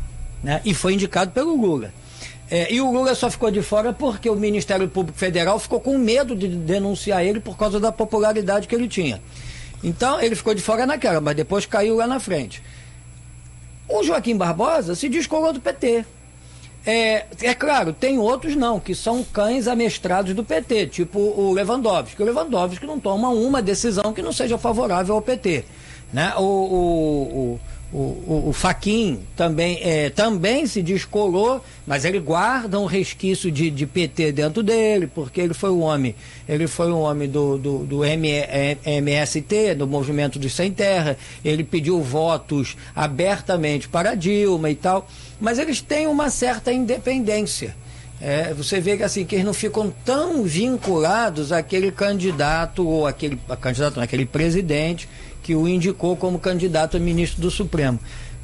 D: Né? E foi indicado pelo Lula. É, e o Lula só ficou de fora porque o Ministério Público Federal ficou com medo de denunciar ele por causa da popularidade que ele tinha. Então ele ficou de fora naquela, mas depois caiu lá na frente. O Joaquim Barbosa se descolou do PT. É, é, claro, tem outros não, que são cães amestrados do PT, tipo o Lewandowski. O Lewandowski não toma uma decisão que não seja favorável ao PT. Né? O, o, o o, o, o Faquin também, é, também se descolou, mas ele guarda um resquício de, de PT dentro dele, porque ele foi o homem, ele foi um homem do, do, do MST, do Movimento dos Sem Terra, ele pediu votos abertamente para Dilma e tal, mas eles têm uma certa independência. É, você vê que assim que eles não ficam tão vinculados àquele candidato ou aquele candidato, aquele presidente que o indicou como candidato a ministro do Supremo.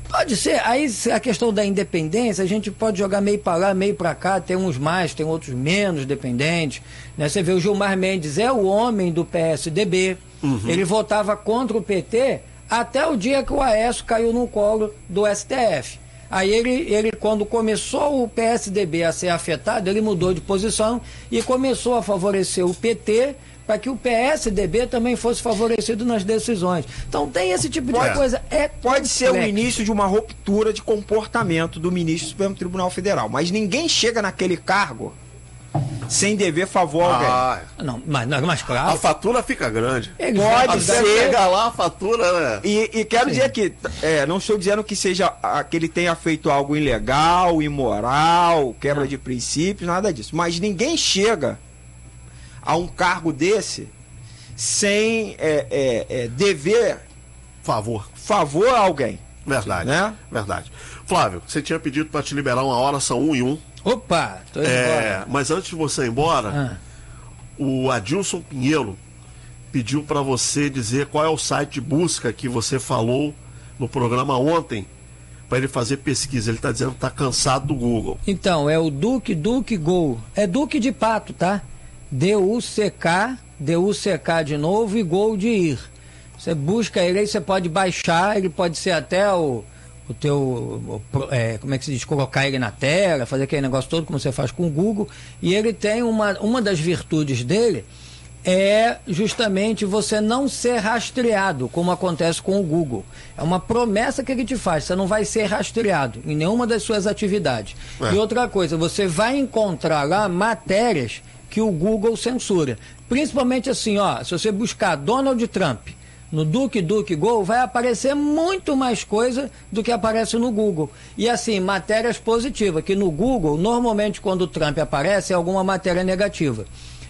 D: Pode ser, aí a questão da independência, a gente pode jogar meio para lá, meio para cá, tem uns mais, tem outros menos dependentes. Né? Você vê o Gilmar Mendes é o homem do PSDB, uhum. ele votava contra o PT até o dia que o Aécio caiu no colo do STF. Aí ele, ele, quando começou o PSDB a ser afetado, ele mudou de posição e começou a favorecer o PT para que o PSDB também fosse favorecido nas decisões. Então tem esse tipo de
E: pode,
D: coisa.
E: É pode ser o início de uma ruptura de comportamento do ministro do Supremo Tribunal Federal, mas ninguém chega naquele cargo sem dever favor a alguém. Ah,
C: não, mas, mas claro. A fatura fica grande.
E: Ele pode ser.
C: chegar lá a fatura, né?
E: E, e quero Sim. dizer que, é, não estou dizendo que seja que ele tenha feito algo ilegal, imoral, quebra não. de princípios, nada disso. Mas ninguém chega a um cargo desse sem é, é, é, dever
C: favor
E: favor a alguém.
C: Verdade, né? Verdade. Flávio, você tinha pedido para te liberar uma hora, são um e um.
D: Opa,
C: tô indo é, embora. Mas antes de você ir embora, ah. o Adilson Pinheiro pediu para você dizer qual é o site de busca que você falou no programa ontem para ele fazer pesquisa. Ele está dizendo que está cansado do Google.
D: Então, é o Duque Duque Gol. É Duque de Pato, tá? D-U-C-K, D-U-C-K de novo e Gol de Ir. Você busca ele aí, você pode baixar, ele pode ser até o, o teu, o, é, como é que se diz, colocar ele na tela, fazer aquele negócio todo como você faz com o Google. E ele tem uma, uma das virtudes dele é justamente você não ser rastreado, como acontece com o Google. É uma promessa que ele te faz, você não vai ser rastreado em nenhuma das suas atividades. É. E outra coisa, você vai encontrar lá matérias que o Google censura. Principalmente assim, ó, se você buscar Donald Trump no Duke Duke Go, vai aparecer muito mais coisa do que aparece no Google. E assim, matérias positivas, que no Google, normalmente quando o Trump aparece, é alguma matéria negativa.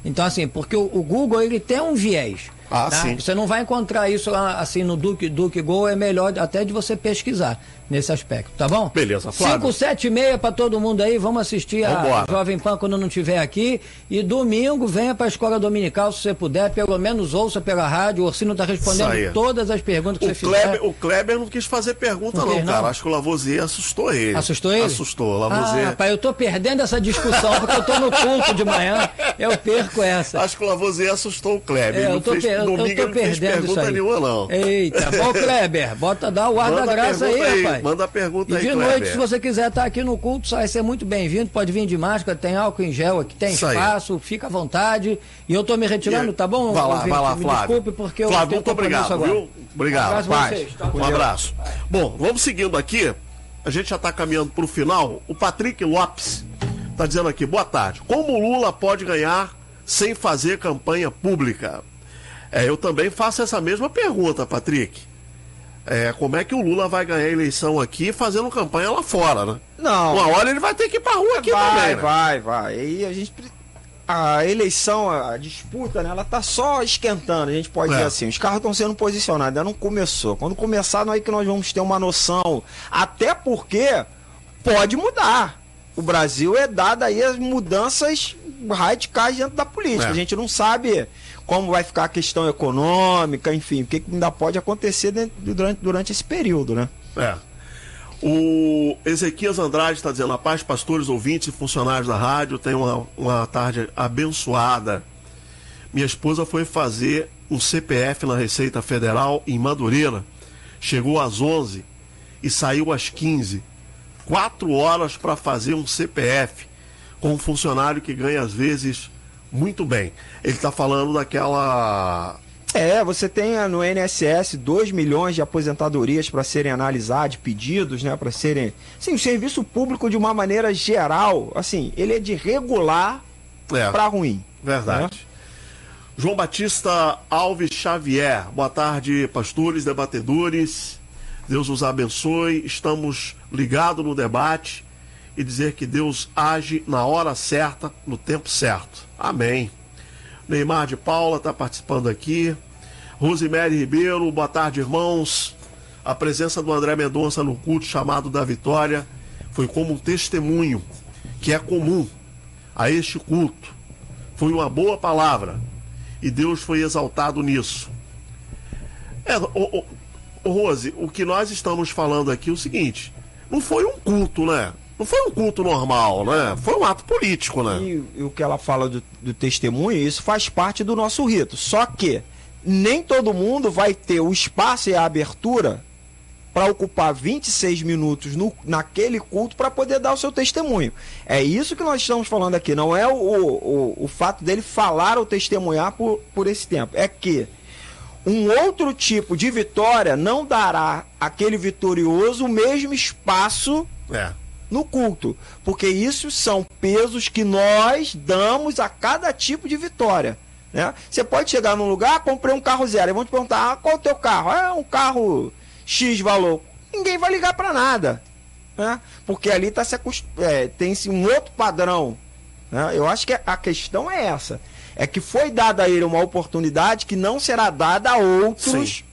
D: Então, assim, porque o, o Google ele tem um viés. Ah, tá? sim. Você não vai encontrar isso lá, assim no Duke Duke Go, é melhor até de você pesquisar nesse aspecto, tá bom?
C: Beleza, Flávio.
D: 5, 7 e meia para todo mundo aí, vamos assistir Vambora. a Jovem Pan quando não estiver aqui. E domingo venha para a Escola Dominical, se você puder, pelo menos ouça pela rádio. O Orsino está respondendo todas as perguntas que
C: o
D: você
C: Kleber, fizer. O Kleber não quis fazer pergunta não, não, cara. Acho que o Lavoisier assustou ele.
D: Assustou ele?
C: Assustou, Lavoisier.
D: Ah, rapaz, eu tô perdendo essa discussão, porque eu tô no culto de manhã, eu perco essa.
C: Acho que o Lavoisier assustou o Kleber.
D: É, eu tô, fez, per domingo eu tô perdendo isso aí. Nenhuma, não. Eita, bom, Kleber, bota, dá o ar Manda da graça aí, aí, rapaz.
C: Manda a pergunta
D: e
C: aí,
D: de Kleber. noite, se você quiser estar aqui no culto, vai ser muito bem-vindo. Pode vir de máscara, tem álcool em gel aqui, tem Isso espaço, aí. fica à vontade. E eu tô me retirando, e... tá bom?
C: Vai lá, vai lá,
D: me
C: Flávio.
D: Desculpe, porque
C: Flávio, eu muito obrigado, agora. viu? Obrigado. Um Vocês, tá? um abraço. Bom, vamos seguindo aqui. A gente já está caminhando para o final. O Patrick Lopes está dizendo aqui, boa tarde. Como o Lula pode ganhar sem fazer campanha pública? É, eu também faço essa mesma pergunta, Patrick. É, como é que o Lula vai ganhar a eleição aqui fazendo campanha lá fora, né?
E: Não.
C: Uma hora ele vai ter que ir pra rua aqui
E: vai,
C: também.
E: Né? Vai, vai. E a gente. A eleição, a disputa, né, ela tá só esquentando, a gente pode é. dizer assim. Os carros estão sendo posicionados, ainda não começou. Quando começar, não é que nós vamos ter uma noção. Até porque pode mudar. O Brasil é dado aí as mudanças radicais dentro da política. É. A gente não sabe como vai ficar a questão econômica, enfim, o que ainda pode acontecer durante, durante esse período, né?
C: É. O Ezequias Andrade está dizendo: a paz, pastores, ouvintes e funcionários da rádio, tenham uma, uma tarde abençoada. Minha esposa foi fazer um CPF na Receita Federal em Madureira. Chegou às 11 e saiu às 15. Quatro horas para fazer um CPF com um funcionário que ganha às vezes muito bem. Ele está falando daquela
E: é, você tem no INSS 2 milhões de aposentadorias para serem analisadas, pedidos, né, para serem. Sim, o serviço público de uma maneira geral, assim, ele é de regular é, para ruim.
C: Verdade. Né? João Batista Alves Xavier, boa tarde, pastores, debatedores. Deus os abençoe. Estamos ligados no debate e dizer que Deus age na hora certa, no tempo certo. Amém. Neymar de Paula está participando aqui. Rosemary Ribeiro, boa tarde, irmãos. A presença do André Mendonça no culto chamado da Vitória foi como um testemunho que é comum a este culto. Foi uma boa palavra e Deus foi exaltado nisso. É, o, o, Rose, o que nós estamos falando aqui é o seguinte: não foi um culto, né? Não foi um culto normal, né? Foi um ato político, né?
E: E, e o que ela fala do, do testemunho, isso faz parte do nosso rito. Só que nem todo mundo vai ter o espaço e a abertura para ocupar 26 minutos no, naquele culto para poder dar o seu testemunho. É isso que nós estamos falando aqui. Não é o, o, o fato dele falar ou testemunhar por, por esse tempo. É que um outro tipo de vitória não dará àquele vitorioso o mesmo espaço é no culto, porque isso são pesos que nós damos a cada tipo de vitória. Né? Você pode chegar num lugar, ah, comprei um carro zero, e vão te perguntar, ah, qual é o teu carro? É um carro X valor. Ninguém vai ligar para nada, né? porque ali tá se é, tem-se um outro padrão. Né? Eu acho que a questão é essa. É que foi dada a ele uma oportunidade que não será dada a outros
C: Sim.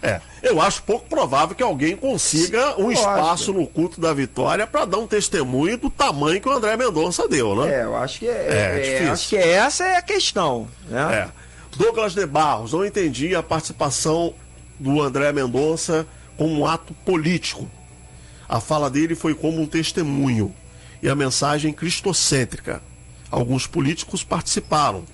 C: É, eu acho pouco provável que alguém consiga um espaço no culto da vitória para dar um testemunho do tamanho que o André Mendonça deu, né?
E: É, eu acho que é, é, é acho que essa é a questão, né? É.
C: Douglas de Barros, não entendi a participação do André Mendonça como um ato político. A fala dele foi como um testemunho e a mensagem cristocêntrica. Alguns políticos participaram,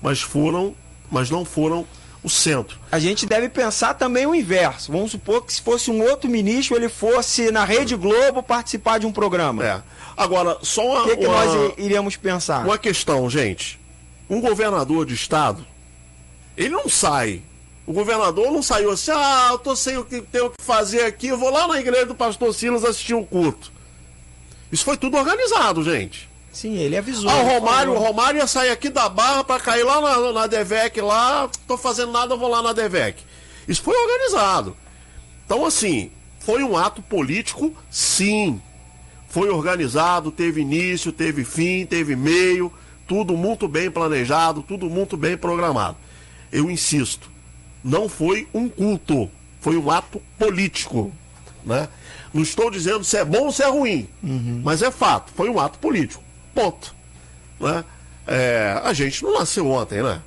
C: mas foram, mas não foram o centro.
E: A gente deve pensar também o inverso. Vamos supor que se fosse um outro ministro, ele fosse na Rede Globo participar de um programa.
C: É. Agora, só uma.
E: O que, que uma, nós iríamos pensar?
C: Uma questão, gente. Um governador de estado, ele não sai. O governador não saiu assim, ah, eu tô sem o que tenho que fazer aqui, eu vou lá na igreja do pastor Silas assistir o culto. Isso foi tudo organizado, gente.
E: Sim, ele avisou.
C: Ah, o Romário, o Romário ia sair aqui da barra para cair lá na, na Devec lá, tô fazendo nada, vou lá na Devec. Isso foi organizado. Então, assim, foi um ato político, sim. Foi organizado, teve início, teve fim, teve meio, tudo muito bem planejado, tudo muito bem programado. Eu insisto, não foi um culto, foi um ato político, né? Não estou dizendo se é bom ou se é ruim, uhum. mas é fato, foi um ato político. Ponto. Né? É, a gente não nasceu ontem, né?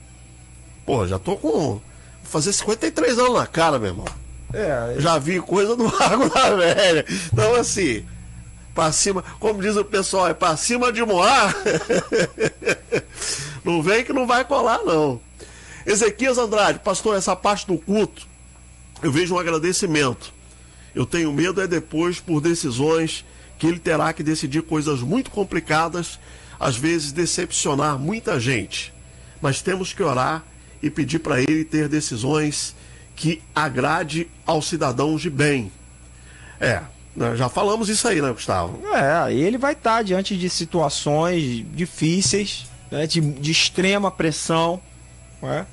C: Pô, já tô com. Vou fazer 53 anos na cara, meu irmão. É, já vi coisa do Lago da Velha. Então, assim, pra cima, como diz o pessoal, é pra cima de Moar. não vem que não vai colar, não. Ezequias Andrade, pastor, essa parte do culto, eu vejo um agradecimento. Eu tenho medo é depois por decisões que ele terá que decidir coisas muito complicadas, às vezes decepcionar muita gente. Mas temos que orar e pedir para ele ter decisões que agrade aos cidadãos de bem. É, né, já falamos isso aí, né, Gustavo?
E: É, ele vai estar diante de situações difíceis, né, de, de extrema pressão. Né?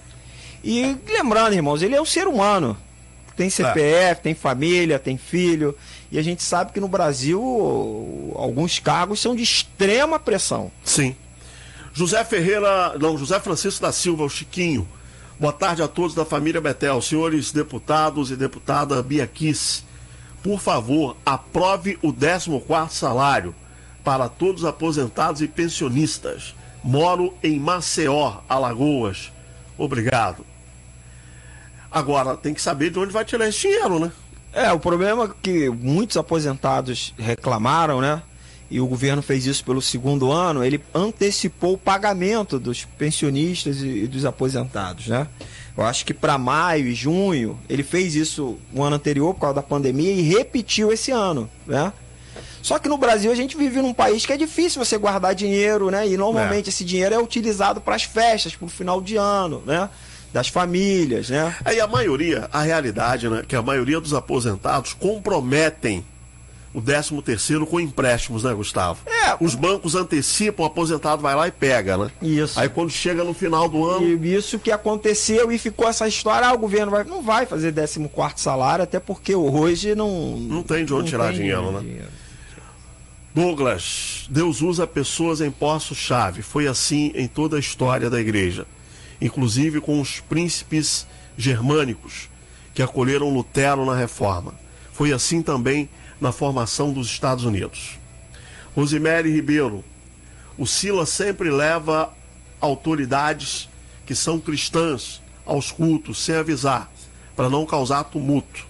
E: E lembrando, irmãos, ele é um ser humano. Tem CPF, é. tem família, tem filho. E a gente sabe que no Brasil alguns cargos são de extrema pressão.
C: Sim. José Ferreira, não, José Francisco da Silva, o Chiquinho. Boa tarde a todos da família Betel, senhores deputados e deputada Bia Kiss. Por favor, aprove o 14 salário para todos os aposentados e pensionistas. Moro em Maceió, Alagoas. Obrigado. Agora, tem que saber de onde vai tirar esse dinheiro, né?
E: É, o problema é que muitos aposentados reclamaram, né? e o governo fez isso pelo segundo ano, ele antecipou o pagamento dos pensionistas e dos aposentados, né? Eu acho que para maio e junho, ele fez isso no ano anterior por causa da pandemia e repetiu esse ano, né? Só que no Brasil a gente vive num país que é difícil você guardar dinheiro, né? E normalmente é. esse dinheiro é utilizado para as festas, para o final de ano, né? Das famílias, né?
C: É, e a maioria, a realidade, né? Que a maioria dos aposentados comprometem o 13 terceiro com empréstimos, né, Gustavo? É. Os bancos antecipam, o aposentado vai lá e pega, né?
E: Isso.
C: Aí quando chega no final do ano.
E: E isso que aconteceu e ficou essa história, ah, o governo vai, não vai fazer 14 quarto salário, até porque hoje não.
C: Não tem de onde tirar dinheiro, dinheiro, né? Dinheiro. Douglas, Deus usa pessoas em postos-chave. Foi assim em toda a história da igreja, inclusive com os príncipes germânicos que acolheram Lutero na reforma. Foi assim também na formação dos Estados Unidos. Rosemary Ribeiro, o Sila sempre leva autoridades que são cristãs aos cultos sem avisar, para não causar tumulto.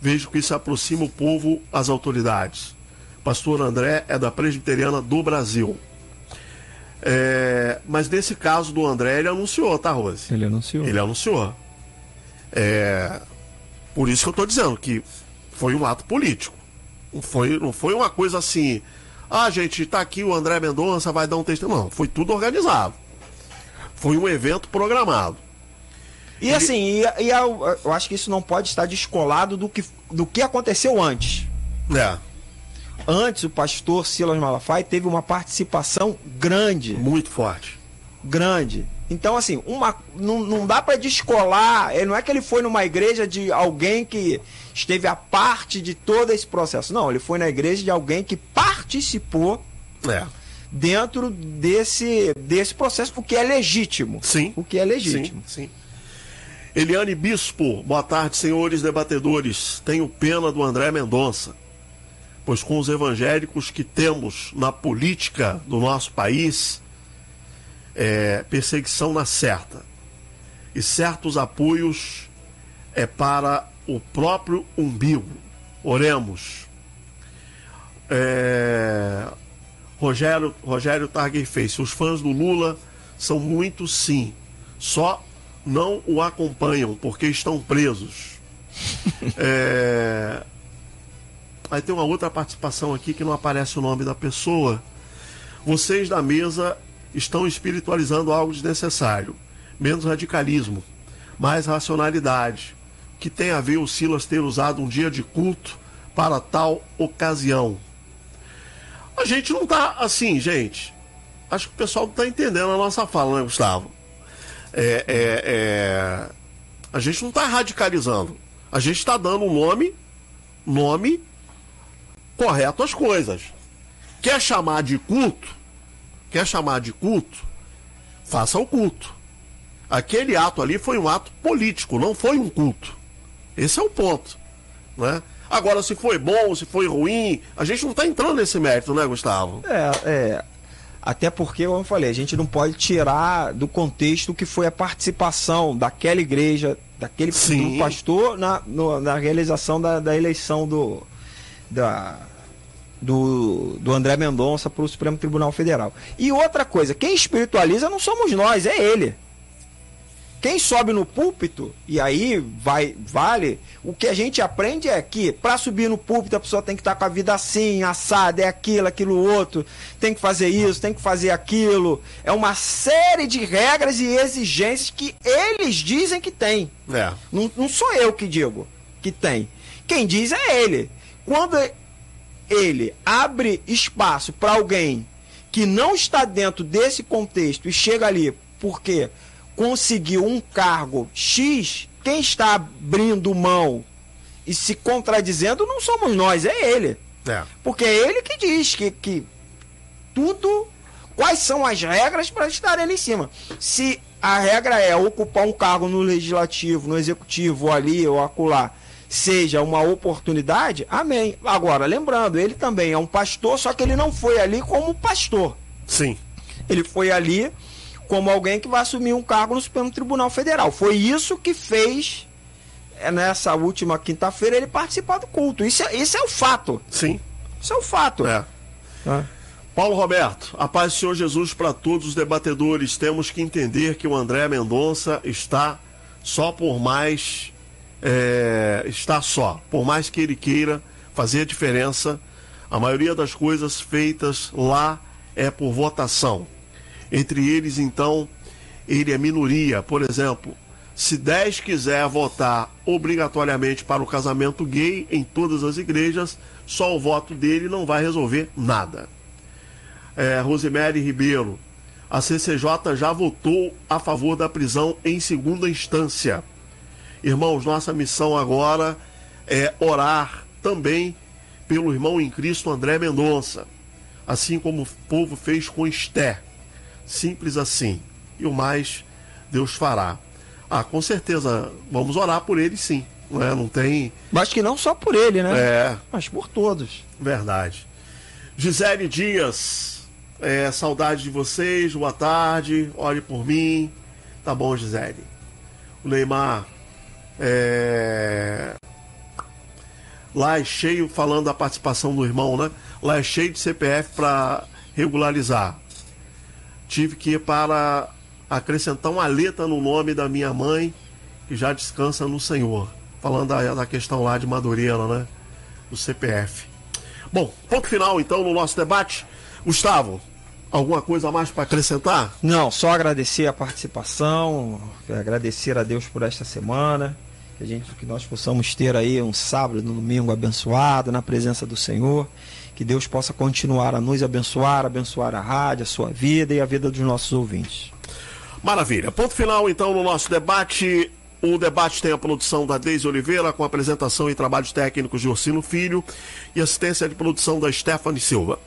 C: Vejo que isso aproxima o povo às autoridades. Pastor André é da Presbiteriana do Brasil. É, mas nesse caso do André, ele anunciou, tá, Rose?
E: Ele anunciou.
C: Ele anunciou. É, por isso que eu estou dizendo que foi um ato político. Não foi, não foi uma coisa assim. Ah, gente, tá aqui o André Mendonça, vai dar um texto. Não, foi tudo organizado. Foi um evento programado.
E: E, e... assim, e, e eu, eu acho que isso não pode estar descolado do que, do que aconteceu antes.
C: É.
E: Antes, o pastor Silas Malafaia teve uma participação grande.
C: Muito forte.
E: Grande. Então, assim, uma, não, não dá para descolar. Não é que ele foi numa igreja de alguém que esteve à parte de todo esse processo. Não, ele foi na igreja de alguém que participou
C: é.
E: dentro desse, desse processo, o que é legítimo.
C: Sim.
E: O que é legítimo.
C: Sim, sim. Eliane Bispo, boa tarde, senhores debatedores. Tenho pena do André Mendonça, pois com os evangélicos que temos na política do nosso país, é perseguição na certa. E certos apoios é para o próprio umbigo. Oremos. É... Rogério, Rogério Targuei fez. Os fãs do Lula são muitos, sim. Só não o acompanham porque estão presos. é... Aí tem uma outra participação aqui que não aparece o nome da pessoa. Vocês da mesa estão espiritualizando algo desnecessário. Menos radicalismo, mais racionalidade que tem a ver o Silas ter usado um dia de culto para tal ocasião. A gente não tá assim, gente. Acho que o pessoal não tá entendendo a nossa fala, né, Gustavo? É, é, é... A gente não tá radicalizando. A gente está dando um nome, nome correto às coisas. Quer chamar de culto? Quer chamar de culto? Faça o culto. Aquele ato ali foi um ato político, não foi um culto. Esse é o ponto. Né? Agora, se foi bom, se foi ruim, a gente não está entrando nesse mérito, né, Gustavo?
E: É, é. Até porque, como eu falei, a gente não pode tirar do contexto o que foi a participação daquela igreja, daquele pastor na, no, na realização da, da eleição do, da, do, do André Mendonça para o Supremo Tribunal Federal. E outra coisa, quem espiritualiza não somos nós, é ele. Quem sobe no púlpito, e aí vai vale, o que a gente aprende é que para subir no púlpito a pessoa tem que estar tá com a vida assim, assada, é aquilo, aquilo outro, tem que fazer isso, tem que fazer aquilo. É uma série de regras e exigências que eles dizem que tem.
C: É.
E: Não, não sou eu que digo que tem. Quem diz é ele. Quando ele abre espaço para alguém que não está dentro desse contexto e chega ali porque conseguiu um cargo X, quem está abrindo mão e se contradizendo não somos nós, é ele.
C: É.
E: Porque é ele que diz que, que tudo. Quais são as regras para estar ali em cima? Se a regra é ocupar um cargo no legislativo, no executivo, ou ali ou acolá, seja uma oportunidade, amém. Agora, lembrando, ele também é um pastor, só que ele não foi ali como pastor.
C: Sim.
E: Ele foi ali como alguém que vai assumir um cargo no Supremo Tribunal Federal. Foi isso que fez é, nessa última quinta-feira ele participar do culto. Isso é, isso é o fato.
C: Sim.
E: Isso é o fato.
C: É. Paulo Roberto, a paz do Senhor Jesus para todos os debatedores. Temos que entender que o André Mendonça está só por mais. É, está só. Por mais que ele queira fazer a diferença, a maioria das coisas feitas lá é por votação. Entre eles, então, ele é minoria. Por exemplo, se 10 quiser votar obrigatoriamente para o casamento gay em todas as igrejas, só o voto dele não vai resolver nada. É, Rosemary Ribeiro, a CCJ já votou a favor da prisão em segunda instância. Irmãos, nossa missão agora é orar também pelo irmão em Cristo André Mendonça, assim como o povo fez com Esté. Simples assim. E o mais Deus fará. Ah, com certeza, vamos orar por ele sim. Não, é? não tem.
E: Mas que não só por ele, né?
C: É.
E: Mas por todos.
C: Verdade. Gisele Dias, é, saudade de vocês, boa tarde, ore por mim. Tá bom, Gisele. O Neymar, é... lá é cheio, falando da participação do irmão, né? Lá é cheio de CPF para regularizar. Tive que ir para acrescentar uma letra no nome da minha mãe, que já descansa no Senhor. Falando da, da questão lá de Madureira, né? Do CPF. Bom, ponto final então no nosso debate. Gustavo, alguma coisa a mais para acrescentar?
E: Não, só agradecer a participação, agradecer a Deus por esta semana, que a gente que nós possamos ter aí um sábado, um domingo abençoado na presença do Senhor, que Deus possa continuar a nos abençoar, abençoar a rádio, a sua vida e a vida dos nossos ouvintes.
C: Maravilha. Ponto final então no nosso debate. O debate tem a produção da Deise Oliveira, com apresentação e trabalhos técnicos de Ursino Filho e assistência de produção da Stephanie Silva.